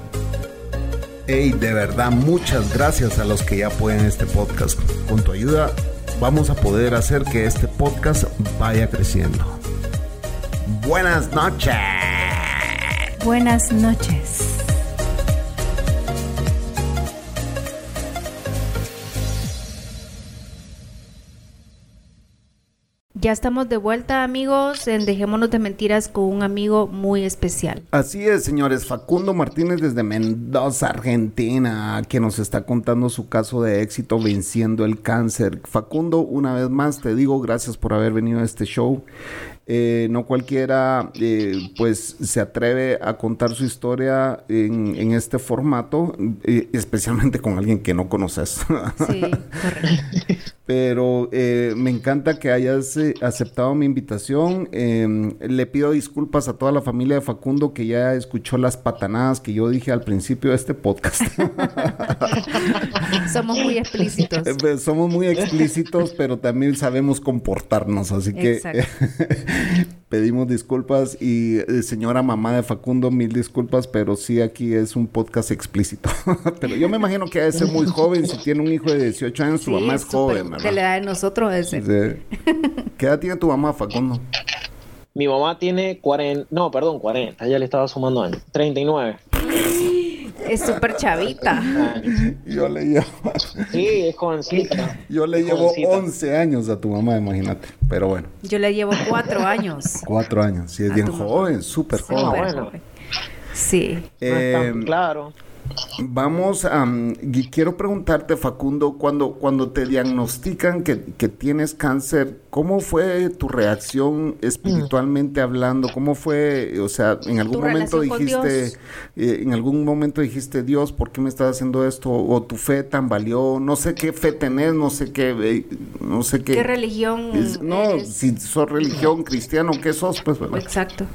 S1: Hey, de verdad, muchas gracias a los que ya apoyan este podcast. Con tu ayuda vamos a poder hacer que este podcast vaya creciendo. Buenas noches.
S2: Buenas noches. Ya estamos de vuelta, amigos, en Dejémonos de Mentiras con un amigo muy especial.
S1: Así es, señores. Facundo Martínez desde Mendoza, Argentina, que nos está contando su caso de éxito venciendo el cáncer. Facundo, una vez más te digo gracias por haber venido a este show. Eh, no cualquiera eh, pues se atreve a contar su historia en, este formato, eh, especialmente con alguien que no conoces. Sí, correcto. <laughs> Pero me encanta que hayas aceptado mi invitación. Em, le pido disculpas a toda la familia de Facundo que ya escuchó las patanadas que yo dije al principio de este podcast. <laughs>
S2: Somos muy explícitos.
S1: Somos muy explícitos, pero también sabemos comportarnos, así que <laughs> pedimos disculpas y eh, señora mamá de Facundo, mil disculpas, pero sí aquí es un podcast explícito. <laughs> pero yo me imagino que debe ser muy joven, si tiene un hijo de 18 años, su mamá es, joven,
S2: ¿verdad? De la edad de nosotros ese.
S1: ¿Qué edad tiene tu mamá, Facundo?
S3: Mi mamá tiene 40, no, perdón, 40, ya le estaba sumando años, 39.
S2: Es súper chavita.
S1: Yo le llevo.
S3: Sí, es jovencita.
S1: Yo le llevo 11 años a tu mamá, imagínate. Pero bueno.
S2: Yo le llevo 4 años.
S1: 4 años. Sí, es bien joven, súper joven.
S2: Sí.
S3: Eh, claro.
S1: Vamos a... quiero preguntarte, Facundo, cuando, cuando te diagnostican que, tienes cáncer, ¿cómo fue tu reacción espiritualmente hablando? ¿Cómo fue, o sea, en algún momento dijiste, eh, en algún momento dijiste, Dios, ¿por qué me estás haciendo esto? O tu fe tambaleó, no sé qué fe tenés, no sé qué, eh, no sé qué.
S2: ¿Qué religión?
S1: no, si sos religión cristiano, ¿qué sos? Pues,
S2: Exacto.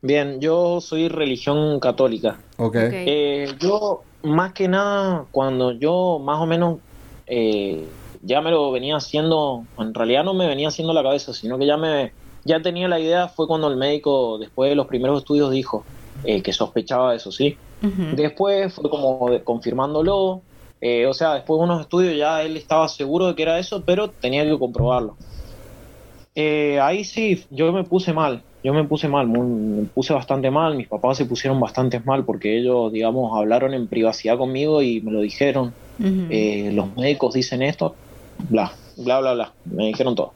S3: Bien, yo soy religión católica.
S1: Ok.
S3: Eh, yo, más que nada, cuando yo más o menos eh, ya me lo venía haciendo, en realidad no me venía haciendo la cabeza, sino que ya me ya tenía la idea, fue cuando el médico, después de los primeros estudios, dijo eh, que sospechaba eso, ¿sí? Después fue como confirmándolo, o sea, después de unos estudios ya él estaba seguro de que era eso, pero tenía que comprobarlo. ahí sí, yo me puse mal, yo me puse mal, me puse bastante mal, mis papás se pusieron bastante mal porque ellos, digamos, hablaron en privacidad conmigo y me lo dijeron. Eh, los médicos dicen esto, bla, bla, bla, bla, me dijeron todo.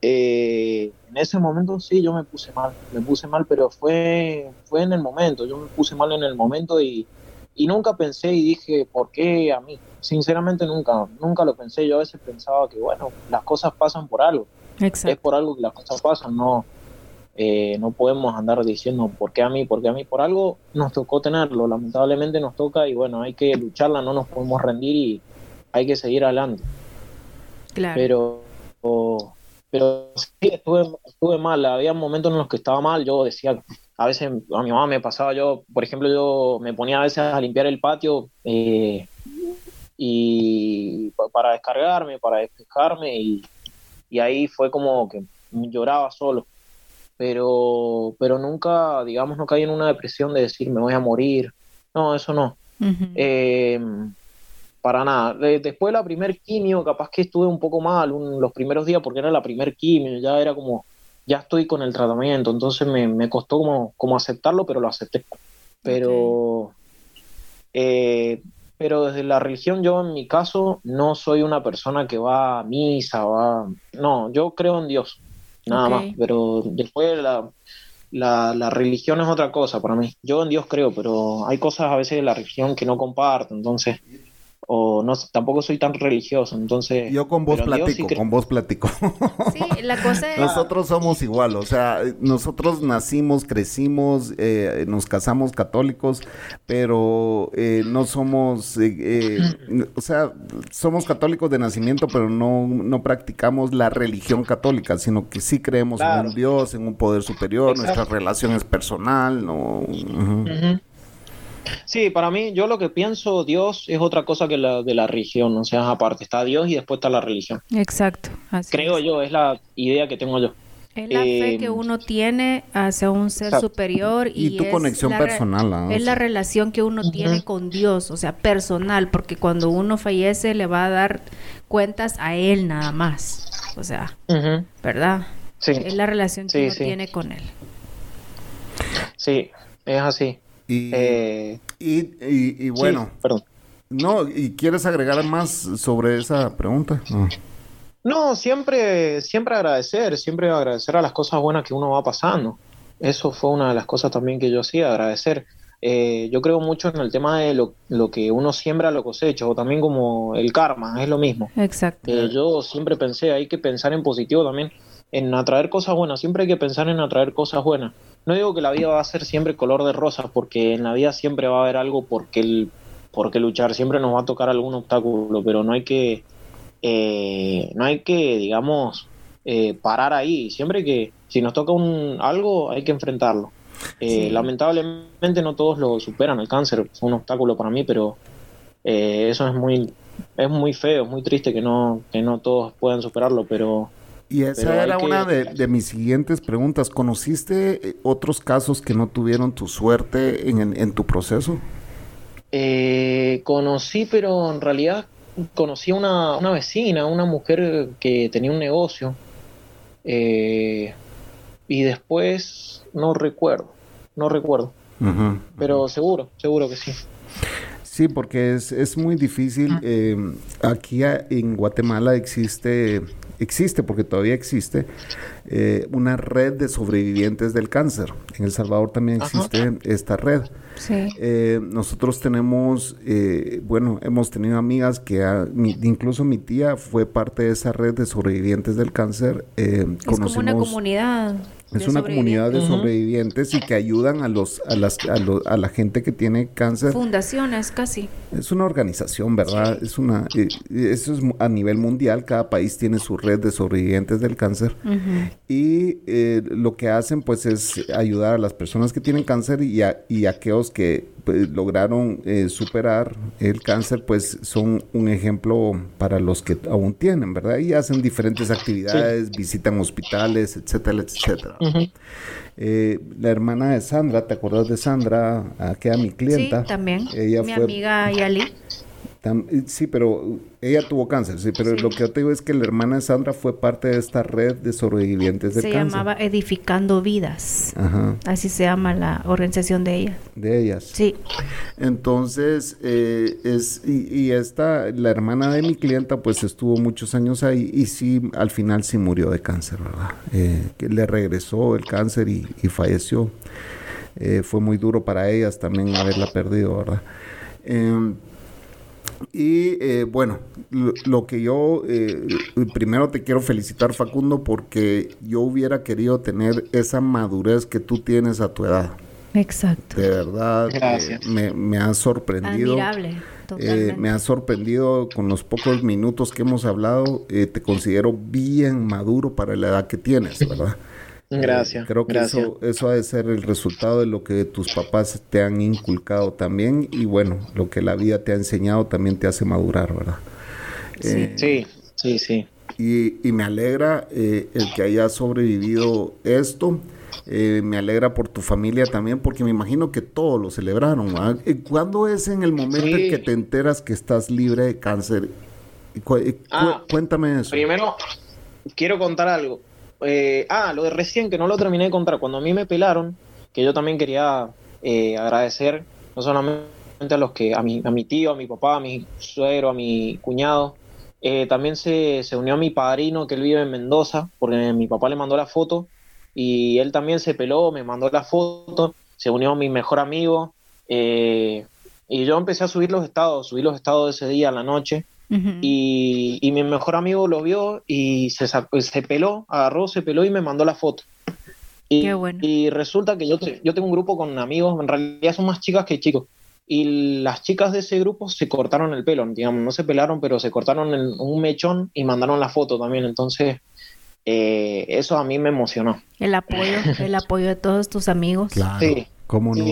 S3: Eh, en ese momento sí, yo me puse mal, me puse mal, pero fue, fue en el momento, yo me puse mal en el momento y, y nunca pensé y dije, ¿por qué a mí? Sinceramente nunca, nunca lo pensé, yo a veces pensaba que, bueno, las cosas pasan por algo. Es por algo que las cosas pasan, no eh, no podemos andar diciendo por qué a mí, por qué a mí, por algo nos tocó tenerlo, lamentablemente nos toca y bueno, hay que lucharla, no nos podemos rendir y hay que seguir adelante.
S2: Claro.
S3: Pero, pero sí, estuve, estuve mal, había momentos en los que estaba mal, yo decía, a veces a mi mamá me pasaba, yo, por ejemplo, yo me ponía a veces a limpiar el patio eh, y para descargarme, para despejarme y, y ahí fue como que lloraba solo pero, pero nunca, digamos, no caí en una depresión de decir me voy a morir. No, eso no. Eh, para nada. después de la primer quimio, capaz que estuve un poco mal los primeros días porque era la primer quimio, ya era como, ya estoy con el tratamiento, entonces me, me costó como, como aceptarlo, pero lo acepté. Pero, eh, pero desde la religión, yo en mi caso no soy una persona que va a misa, va, no, yo creo en Dios nada más. Pero después la, la, la, religión es otra cosa para mí. Yo en Dios creo, pero hay cosas a veces de la religión que no comparto, entonces o no tampoco soy tan religioso, entonces
S1: yo con vos platico, con vos platico.
S2: Sí, la cosa es...
S1: nosotros somos igual, o sea, nosotros nacimos, crecimos, eh, nos casamos católicos, pero eh, no somos, eh, o sea, somos católicos de nacimiento, pero no, no practicamos la religión católica, sino que sí creemos en un Dios, en un poder superior, nuestra relación es personal, no.
S3: Sí, para mí, yo lo que pienso, Dios es otra cosa que la de la religión, o sea, aparte está Dios y después está la religión.
S2: Exacto.
S3: Creo yo, es la idea que tengo yo.
S2: Es la fe que eh, uno tiene hacia un ser superior y,
S1: tu conexión personal. ¿ah?
S2: Es la relación que uno tiene con Dios, o sea, personal, porque cuando uno fallece le va a dar cuentas a Él nada más. O sea, ¿verdad?
S3: Sí.
S2: Es la relación que uno tiene con Él.
S3: Sí, es así.
S1: Eh, y, y, bueno,
S3: perdón.
S1: No, ¿y quieres agregar más sobre esa pregunta?
S3: No. siempre, siempre agradecer, siempre agradecer a las cosas buenas que uno va pasando. Eso fue una de las cosas también que yo hacía, agradecer. Eh, yo creo mucho en el tema de lo, lo, que uno siembra, lo cosecha, o también como el karma, es lo mismo.
S2: Exacto.
S3: Eh, yo siempre pensé, hay que pensar en positivo también, en atraer cosas buenas, siempre hay que pensar en atraer cosas buenas no digo que la vida va a ser siempre color de rosa, porque en la vida siempre va a haber algo por qué, luchar, siempre nos va a tocar algún obstáculo, pero no hay que, eh, no hay que, digamos, eh, parar ahí. Siempre que, si nos toca un, algo, hay que enfrentarlo. Eh, lamentablemente no todos lo superan, el cáncer es un obstáculo para mí, pero eso es muy, es muy feo, es muy triste que no, que no todos puedan superarlo, pero
S1: Y esa era una de, mis siguientes preguntas. ¿Conociste eh, otros casos que no tuvieron tu suerte en, tu proceso?
S3: Eh, conocí, pero en realidad conocí a una, vecina, una mujer que tenía un negocio. Eh, y después no recuerdo, no recuerdo. pero seguro, seguro que sí.
S1: Sí, porque es, es muy difícil. aquí en Guatemala existe existe, porque todavía existe, eh, una red de sobrevivientes del cáncer. En El Salvador también existe esta red. Eh, nosotros tenemos, eh, bueno, hemos tenido amigas que, incluso mi tía fue parte de esa red de sobrevivientes del cáncer.
S2: es como una comunidad.
S1: Es una comunidad de sobrevivientes y que ayudan a los a las a, la gente que tiene cáncer.
S2: Fundaciones casi.
S1: Es una organización, ¿verdad? Es una eh, eso es a nivel mundial. Cada país tiene su red de sobrevivientes del cáncer y eh, lo que hacen pues es ayudar a las personas que tienen cáncer y a, y a aquellos que pues, lograron eh, superar el cáncer, pues son un ejemplo para los que aún tienen, ¿verdad? Y hacen diferentes actividades, visitan hospitales, etcétera, etcétera. Eh, la hermana de Sandra, ¿te acuerdas de Sandra? Que era mi clienta.
S2: Sí, también. Ella mi amiga Yali.
S1: Sí, pero ella tuvo cáncer, sí, pero lo que yo te digo es que la hermana de Sandra fue parte de esta red de sobrevivientes de cáncer.
S2: Se llamaba Edificando Vidas. Ajá. Así se llama la organización de ella.
S1: De ellas.
S2: Sí.
S1: Entonces, eh, es, y, esta, la hermana de mi clienta, pues estuvo muchos años ahí y sí, al final sí murió de cáncer, ¿verdad? Eh, que le regresó el cáncer y, falleció. Eh, fue muy duro para ellas también haberla perdido, ¿verdad? Em, y eh, bueno, lo, que yo primero te quiero felicitar Facundo porque yo hubiera querido tener esa madurez que tú tienes a tu edad.
S2: Exacto.
S1: De verdad, eh, me, me ha sorprendido.
S2: Admirable.
S1: me ha sorprendido con los pocos minutos que hemos hablado. te considero bien maduro para la edad que tienes, ¿verdad? <laughs>
S3: Gracias.
S1: creo que Eso, eso ha de ser el resultado de lo que tus papás te han inculcado también y bueno, lo que la vida te ha enseñado también te hace madurar, ¿verdad?
S3: Sí, eh, sí, sí.
S1: Y, me alegra eh, el que hayas sobrevivido esto. Eh, me alegra por tu familia también, porque me imagino que todos lo celebraron. ¿Cuándo es en el momento en que te enteras que estás libre de cáncer? Ah, cuéntame eso.
S3: Primero, quiero contar algo. Eh, ah, lo de recién, que no lo terminé de contar. Cuando a mí me pelaron, que yo también quería eh, agradecer, no solamente a los que, a mi, a mi tío, a mi papá, a mi suegro, a mi cuñado, eh, también se, se, unió a mi padrino, que él vive en Mendoza, porque mi papá le mandó la foto, y él también se peló, me mandó la foto, se unió a mi mejor amigo, y yo empecé a subir los estados, subí los estados de ese día a la noche, y, mi mejor amigo lo vio y se, se peló, agarró, se peló y me mandó la foto. Y, y resulta que yo, yo tengo un grupo con amigos, en realidad son más chicas que chicos. Y las chicas de ese grupo se cortaron el pelo, digamos, no se pelaron, pero se cortaron un mechón y mandaron la foto también. Entonces, eh, eso a mí me emocionó.
S2: El apoyo, el apoyo de todos tus amigos.
S1: Claro. Sí. ¿Cómo no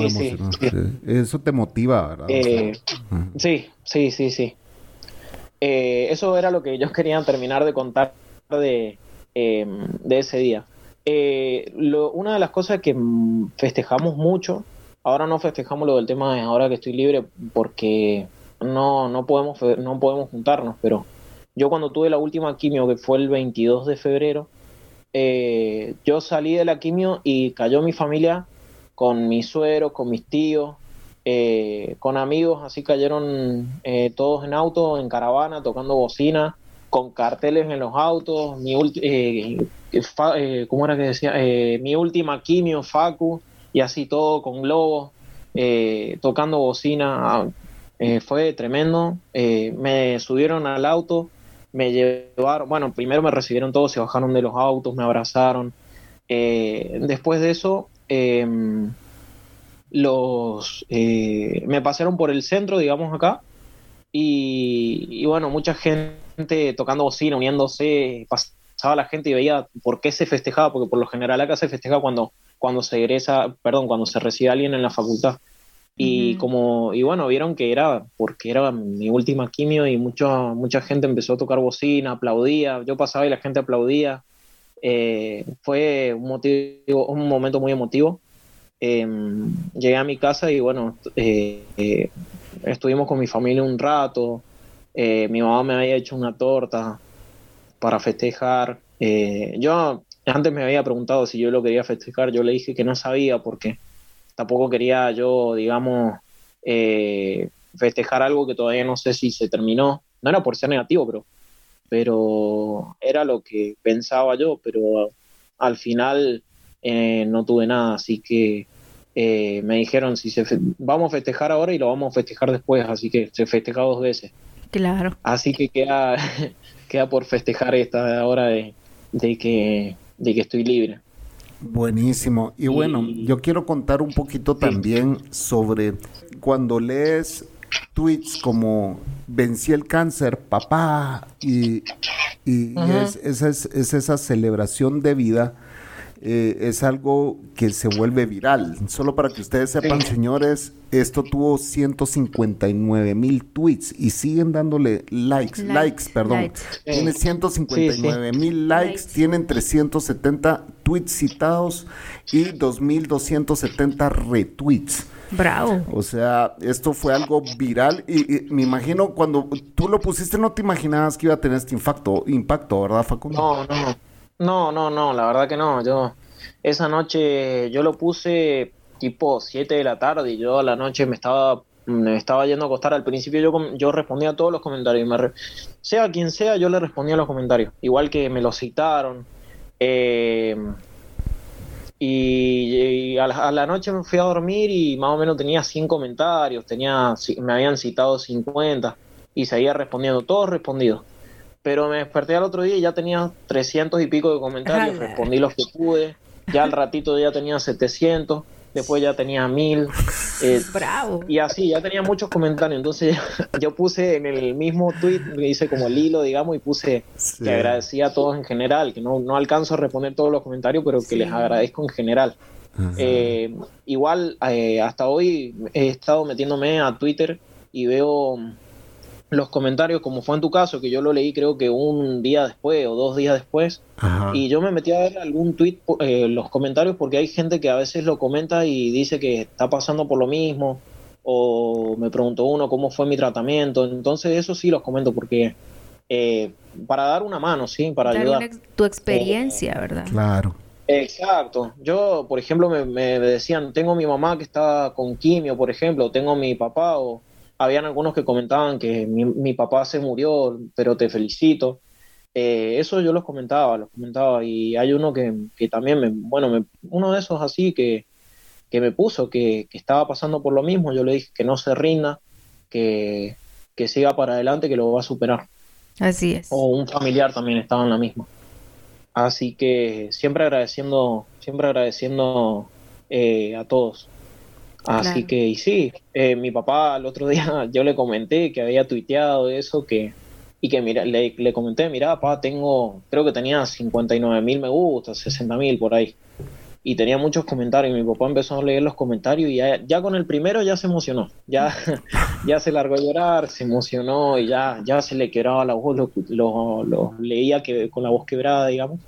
S1: Eso te motiva, ¿verdad?
S3: Eh, sí, sí, sí, sí. Eh, eso era lo que ellos <laughs> querían terminar de contar de, em, ese día. Eh, una de las cosas que festejamos mucho, ahora no festejamos lo del tema de ahora que estoy libre porque no, no, podemos, no podemos juntarnos, pero yo cuando tuve la última quimio, que fue el 22 de febrero, eh, yo salí de la quimio y cayó mi familia con mis sueros, con mis tíos, eh, con amigos, así cayeron eh, todos en auto, en caravana, tocando bocina, con carteles en los autos, mi eh, ¿cómo era que decía? mi última quimio, Facu, y así todo con globos, tocando bocina, fue tremendo, me subieron al auto, me llevaron, bueno, primero me recibieron todos, se bajaron de los autos, me abrazaron, después de eso, em, los eh, me pasaron por el centro, digamos acá, y, bueno, mucha gente tocando bocina, uniéndose, pasaba la gente y veía por qué se festejaba, porque por lo general acá se festeja cuando, cuando se egresa, perdón, cuando se recibe alguien en la facultad. Y como, y bueno, vieron que era porque era mi última quimio y mucha, mucha gente empezó a tocar bocina, aplaudía, yo pasaba y la gente aplaudía. eh, fue un, motivo, un momento muy emotivo. Em, llegué a mi casa y bueno, eh, estuvimos con mi familia un rato. mi mamá me había hecho una torta para festejar. yo antes me había preguntado si yo lo quería festejar, yo le dije que no sabía porque tampoco quería yo, digamos, festejar algo que todavía no sé si se terminó. No era por ser negativo, pero pero era lo que pensaba yo, pero al final eh, no tuve nada, así que eh, me dijeron si se vamos a festejar ahora y lo vamos a festejar después, así que se festeja dos veces.
S2: Claro.
S3: Así que queda, <laughs> queda por festejar esta hora de, que, de que estoy libre.
S1: Buenísimo. Y bueno, yo quiero contar un poquito también sobre cuando lees tweets como vencí el cáncer, papá, y, es, esa es, esa celebración de vida. Eh, es algo que se vuelve viral. Solo para que ustedes sepan, señores, esto tuvo 159 mil tweets y siguen dándole likes, likes, perdón. Tiene 159 mil likes, tienen 370 tweets citados y 2.270 retweets.
S2: Bravo.
S1: O sea, esto fue algo viral y, me imagino cuando tú lo pusiste no te imaginabas que iba a tener este impacto, impacto ¿verdad, Facundo?
S3: No, no, no, no, no, la verdad que no. Yo esa noche yo lo puse tipo 7 de la tarde y yo a la noche me estaba me estaba yendo a acostar. Al principio yo, yo respondía a todos los comentarios. Me sea quien sea, yo le respondía a los comentarios. Igual que me lo citaron. Eh, y, a, la, noche me fui a dormir y más o menos tenía 100 comentarios, tenía, me habían citado 50 y seguía respondiendo, todos respondidos. Pero me desperté al otro día y ya tenía 300 y pico de comentarios, respondí los que pude, ya al ratito ya tenía 700 después ya tenía mil. <laughs>
S2: Eh, Bravo.
S3: Y así, ya tenía muchos comentarios. Entonces <laughs> yo puse en el mismo tweet, me hice como el hilo, digamos, y puse que agradecía a todos en general, que no, no alcanzo a responder todos los comentarios, pero que les agradezco en general. Eh, igual, eh, hasta hoy he estado metiéndome a Twitter y veo los comentarios, como fue en tu caso, que yo lo leí creo que un día después o dos días después, y yo me metí a ver algún tweet, eh, los comentarios, porque hay gente que a veces lo comenta y dice que está pasando por lo mismo, o me preguntó uno cómo fue mi tratamiento, entonces eso sí los comento porque eh, para dar una mano, sí, para ayudar.
S2: tu experiencia, ¿verdad?
S1: Claro.
S3: Exacto. Yo, por ejemplo, me, me decían, tengo mi mamá que está con quimio, por ejemplo, tengo mi papá o habían algunos que comentaban que mi, papá se murió, pero te felicito. Eh, eso yo los comentaba, los comentaba. Y hay uno que, también, me, bueno, uno de esos así que, que me puso, que, estaba pasando por lo mismo. Yo le dije que no se rinda, que, que siga para adelante, que lo va a superar.
S2: Así es.
S3: O un familiar también estaba en la misma. Así que siempre agradeciendo, siempre agradeciendo eh, a todos. Así que, y sí, eh, mi papá el otro día <laughs> yo le comenté que había tuiteado eso, que, y que mira, le, le comenté, mira, papá, tengo, creo que tenía 59 mil me gusta, 60 mil por ahí. Y tenía muchos comentarios, y mi papá empezó a leer los comentarios y ya, ya con el primero ya se emocionó, ya, <laughs> ya se largó a llorar, se emocionó y ya, ya se le quebraba la voz, lo, lo, leía que, con la voz quebrada, digamos.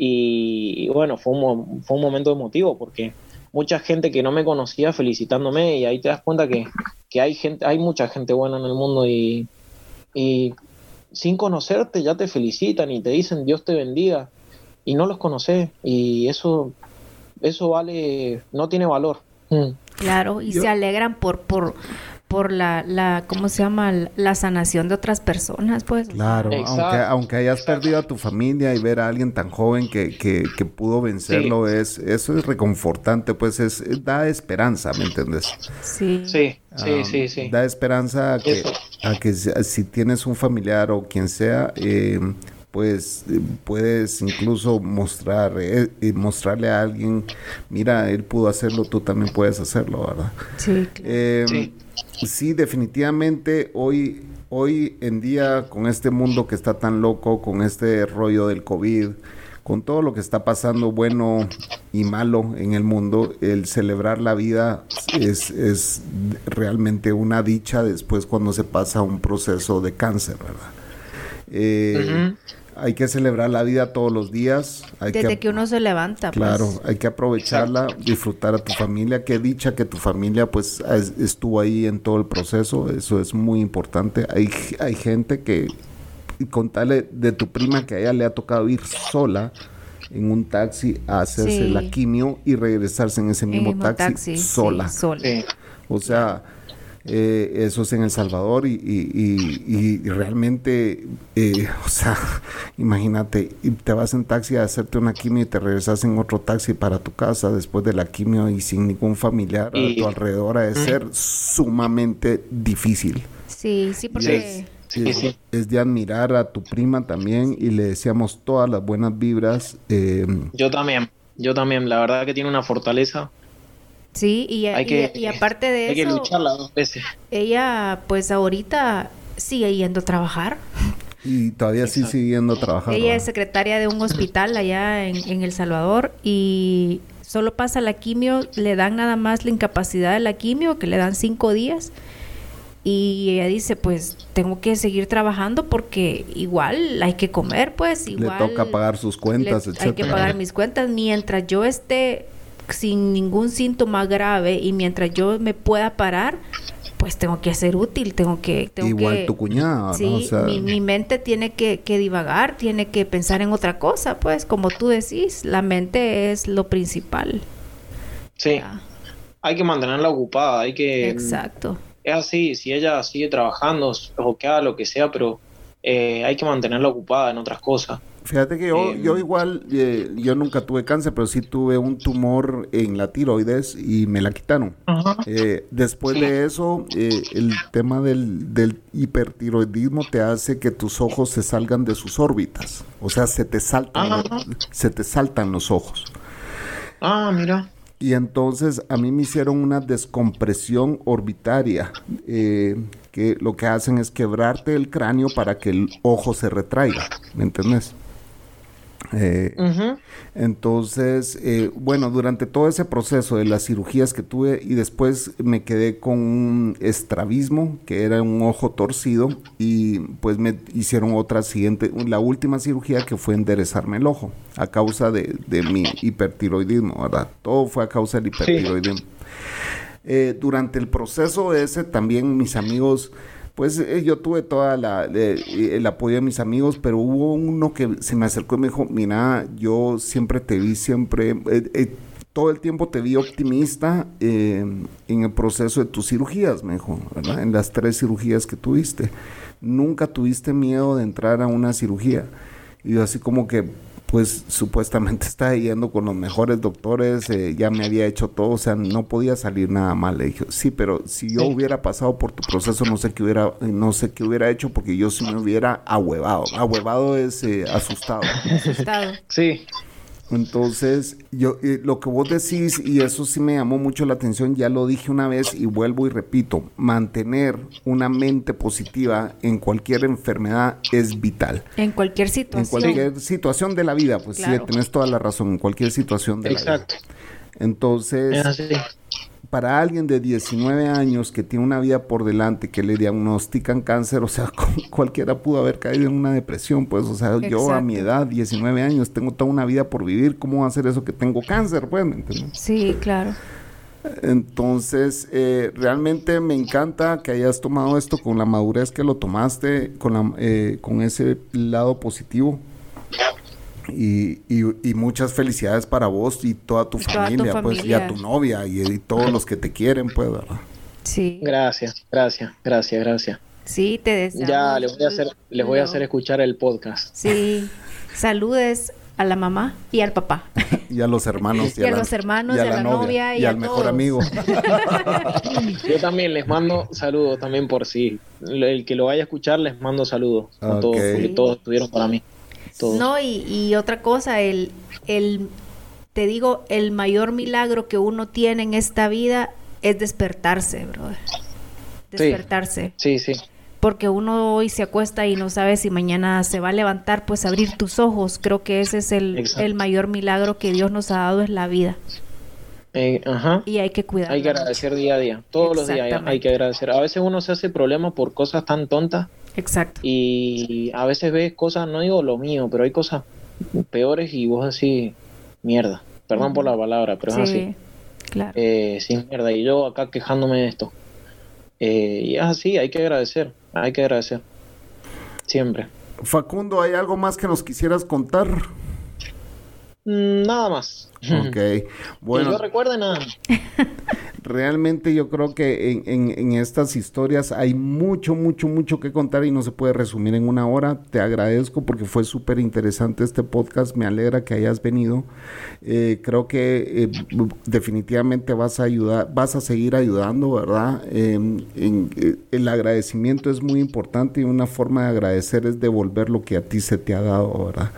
S3: Y, bueno, fue un, fue un momento emotivo porque mucha gente que no me conocía felicitándome y ahí te das cuenta que, hay gente, hay mucha gente buena en el mundo y, y sin conocerte ya te felicitan y te dicen Dios te bendiga y no los conoces y eso eso vale no tiene valor
S2: mm. claro y se alegran por por por la, la, ¿cómo se llama? La sanación de otras personas, pues.
S1: Claro, aunque, aunque hayas perdido a tu familia y ver a alguien tan joven que, que, que pudo vencerlo, es, eso es reconfortante, pues es, da esperanza, ¿me entiendes?
S3: Sí. Sí, sí, sí, sí.
S1: Da esperanza a que, a que si tienes un familiar o quien sea, eh, pues puedes incluso mostrar eh, mostrarle a alguien mira él pudo hacerlo tú también puedes hacerlo verdad
S2: sí,
S1: eh, sí. Sí, definitivamente hoy, hoy en día con este mundo que está tan loco, con este rollo del COVID, con todo lo que está pasando bueno y malo en el mundo, el celebrar la vida es, es realmente una dicha después cuando se pasa un proceso de cáncer, ¿verdad? Eh, hay que celebrar la vida todos los días. Hay
S2: Desde que, uno se levanta.
S1: Pues. Claro, hay que aprovecharla, disfrutar a tu familia. Qué dicha que tu familia pues estuvo ahí en todo el proceso. Eso es muy importante. Hay, hay gente que, contarle de tu prima que a ella le ha tocado ir sola en un taxi a hacerse la quimio y regresarse en ese mismo, taxi, sola. O sea eh, eso es en El Salvador y, realmente, eh, <laughs> o sea, imagínate, te vas en taxi a hacerte una quimio y te regresas en otro taxi para tu casa después de la quimio y sin ningún familiar a tu alrededor, ha de ser sumamente difícil.
S2: Sí, sí, porque...
S1: Es, de admirar a tu prima también y le deseamos todas las buenas vibras.
S3: Eh, yo también, yo también, la verdad que tiene una fortaleza
S2: Sí, y, y, aparte de
S3: eso... Hay que lucharla dos veces.
S2: Ella, pues ahorita sigue yendo a trabajar.
S1: Y todavía sí sigue yendo a trabajar.
S2: Ella es secretaria de un hospital allá en, El Salvador y solo pasa la quimio, le dan nada más la incapacidad de la quimio, que le dan cinco días. Y ella dice, pues tengo que seguir trabajando porque igual hay que comer, pues igual...
S1: Le toca pagar sus cuentas, etc.
S2: Hay que pagar mis cuentas mientras yo esté sin ningún síntoma grave y mientras yo me pueda parar, pues tengo que ser útil, tengo que...
S1: Igual tu cuñada,
S2: sí, mi, mente tiene que, divagar, tiene que pensar en otra cosa, pues como tú decís, la mente es lo principal.
S3: Sí, hay que mantenerla ocupada, hay que...
S2: Exacto.
S3: Es así, si ella sigue trabajando o que haga lo que sea, pero eh, hay que mantenerla ocupada en otras cosas.
S1: Fíjate que yo, yo igual, eh, yo nunca tuve cáncer, pero sí tuve un tumor en la tiroides y me la quitaron. Eh, después de eso, eh, el tema del, del, hipertiroidismo te hace que tus ojos se salgan de sus órbitas. O sea, se te saltan, se te saltan los ojos.
S3: Ah, mira.
S1: Y entonces a mí me hicieron una descompresión orbitaria, que lo que hacen es quebrarte el cráneo para que el ojo se retraiga, ¿me entiendes? Eh, entonces, eh, bueno, durante todo ese proceso de las cirugías que tuve y después me quedé con un estrabismo, que era un ojo torcido, y pues me hicieron otra siguiente, la última cirugía que fue enderezarme el ojo a causa de, mi hipertiroidismo, ¿verdad? Todo fue a causa del hipertiroidismo. Eh, durante el proceso ese también mis amigos pues eh, yo tuve toda la el apoyo de mis amigos, pero hubo uno que se me acercó y me dijo, mira, yo siempre te vi, siempre, eh, eh, todo el tiempo te vi optimista en el proceso de tus cirugías, me dijo, ¿verdad? En las tres cirugías que tuviste. Nunca tuviste miedo de entrar a una cirugía. Y yo así como que, pues supuestamente <laughs> estaba yendo con los mejores doctores, eh, ya me había hecho todo, o sea, no podía salir nada mal. Le dije, sí, pero si yo hubiera pasado por tu proceso, no sé qué hubiera, no sé qué hubiera hecho, porque yo sí me hubiera ahuevado. Ahuevado es eh, asustado. <laughs>
S2: Asustado.
S3: Sí.
S1: Entonces, yo eh, lo que vos decís, y eso sí me llamó mucho la atención, ya lo dije una vez y vuelvo y repito, mantener una mente positiva en cualquier enfermedad es vital.
S2: En cualquier situación.
S1: En cualquier situación de la vida, pues sí, tenés toda la razón, en cualquier situación de la vida. Exacto. Entonces, para alguien de 19 años que tiene una vida por delante, que le diagnostican cáncer, o sea, <laughs> cualquiera pudo haber caído en una depresión, pues, o sea, yo a mi edad, 19 años, tengo toda una vida por vivir, ¿cómo va a ser eso que tengo cáncer? Pues, ¿me entiendes?
S2: Sí, claro.
S1: Entonces, eh, realmente me encanta que hayas tomado esto con la madurez que lo tomaste, con, la, eh, con ese lado positivo. Y, y, muchas felicidades para vos y toda tu, familia, pues, y a tu novia y, todos los que te quieren, pues, ¿verdad?
S2: Sí.
S3: Gracias, gracias, gracias, gracias.
S2: Sí, te deseo.
S3: Ya les voy a hacer, les voy a hacer escuchar el podcast.
S2: Sí. Saludes a la mamá y al papá. <laughs>
S1: y a los hermanos.
S2: Y, a, los hermanos, y a, la, novia, y,
S1: al mejor amigo. <laughs>
S3: Yo también les mando saludos también por si el que lo vaya a escuchar les mando saludos a todos, porque todos estuvieron para mí.
S2: No, y, otra cosa, el, el, te digo, el mayor milagro que uno tiene en esta vida es despertarse, brother. Despertarse.
S3: Sí, sí.
S2: Porque uno hoy se acuesta y no sabe si mañana se va a levantar, pues abrir tus ojos. Creo que ese es el, el mayor milagro que Dios nos ha dado es la vida.
S3: Eh, ajá.
S2: Y hay que cuidar.
S3: Hay que agradecer día a día. Todos los días hay que agradecer. A veces uno se hace problema por cosas tan tontas
S2: Exacto.
S3: Y a veces ves cosas, no digo lo mío, pero hay cosas peores y vos así, mierda. Perdón por la palabra, pero es así.
S2: Sí, claro.
S3: Eh, sí, mierda. Y yo acá quejándome de esto. Eh, y es así, hay que agradecer, hay que agradecer. Siempre.
S1: Facundo, ¿hay algo más que nos quisieras contar?
S3: Mm, Nada más.
S1: Ok, <laughs>
S3: Que
S1: bueno,
S3: yo recuerde nada.
S1: realmente yo creo que en, en- en estas historias hay mucho, mucho, mucho que contar y no se puede resumir en una hora. Te agradezco porque fue súper interesante este podcast, me alegra que hayas venido. Eh, creo que eh, definitivamente vas a ayudar, vas a seguir ayudando, ¿verdad? Eh, en- eh, el agradecimiento es muy importante y una forma de agradecer es devolver lo que a ti se te ha dado, ¿verdad?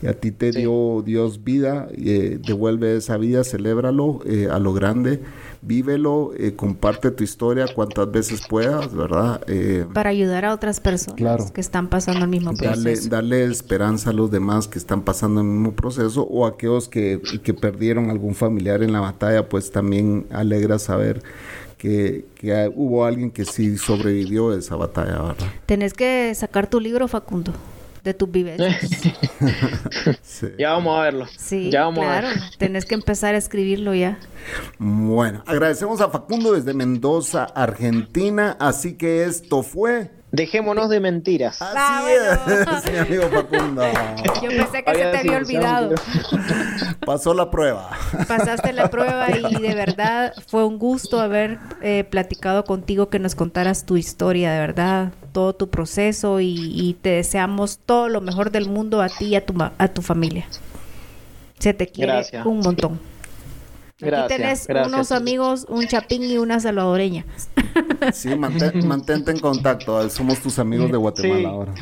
S1: Y a ti te
S3: Sí.
S1: dio Dios vida, eh, devuelve esa vida, celébralo eh, a lo grande, vívelo, eh, comparte tu historia cuantas veces puedas, ¿verdad? Eh,
S2: Para ayudar a otras personas
S1: Claro.
S2: que están pasando el mismo proceso.
S1: darle esperanza a los demás que están pasando el mismo proceso o a aquellos que, que perdieron algún familiar en la batalla, pues también alegra saber que, que hubo alguien que sí sobrevivió a esa batalla, ¿verdad?
S2: Tenés que sacar tu libro, Facundo, de tus vivencias. <laughs>
S1: Sí.
S3: Ya vamos a verlo.
S2: Sí,
S3: ya vamos
S2: claro.
S3: a ver.
S2: Tenés que empezar a escribirlo ya.
S1: Bueno, agradecemos a Facundo desde Mendoza, Argentina, así que esto fue...
S3: Dejémonos de mentiras.
S1: Así
S2: Ah, bueno. <laughs>
S1: es, mi amigo Facundo.
S2: Yo pensé que
S3: Había
S2: se te había olvidado.
S1: Pasó la prueba.
S2: Pasaste la prueba y de verdad fue un gusto haber eh, platicado contigo, que nos contaras tu historia, de verdad, todo tu proceso y, y te deseamos todo lo mejor del mundo a ti y a tu, ma- a tu familia. Se te quiere
S3: Gracias.
S2: un montón.
S3: Gracias,
S2: Aquí tenés
S3: gracias.
S2: unos amigos, un chapín y una salvadoreña.
S1: Sí, mantén- <laughs> mantente en contacto. Somos tus amigos de Guatemala
S3: Sí.
S1: ahora.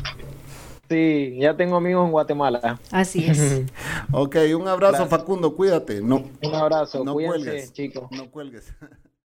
S3: Sí, ya tengo amigos en Guatemala.
S2: Así es. <laughs>
S1: Ok, un abrazo
S3: Gracias.
S1: Facundo, cuídate. No,
S3: Un abrazo,
S1: no
S3: cuídense,
S1: cuelgues.
S3: chicos.
S1: No cuelgues. <laughs>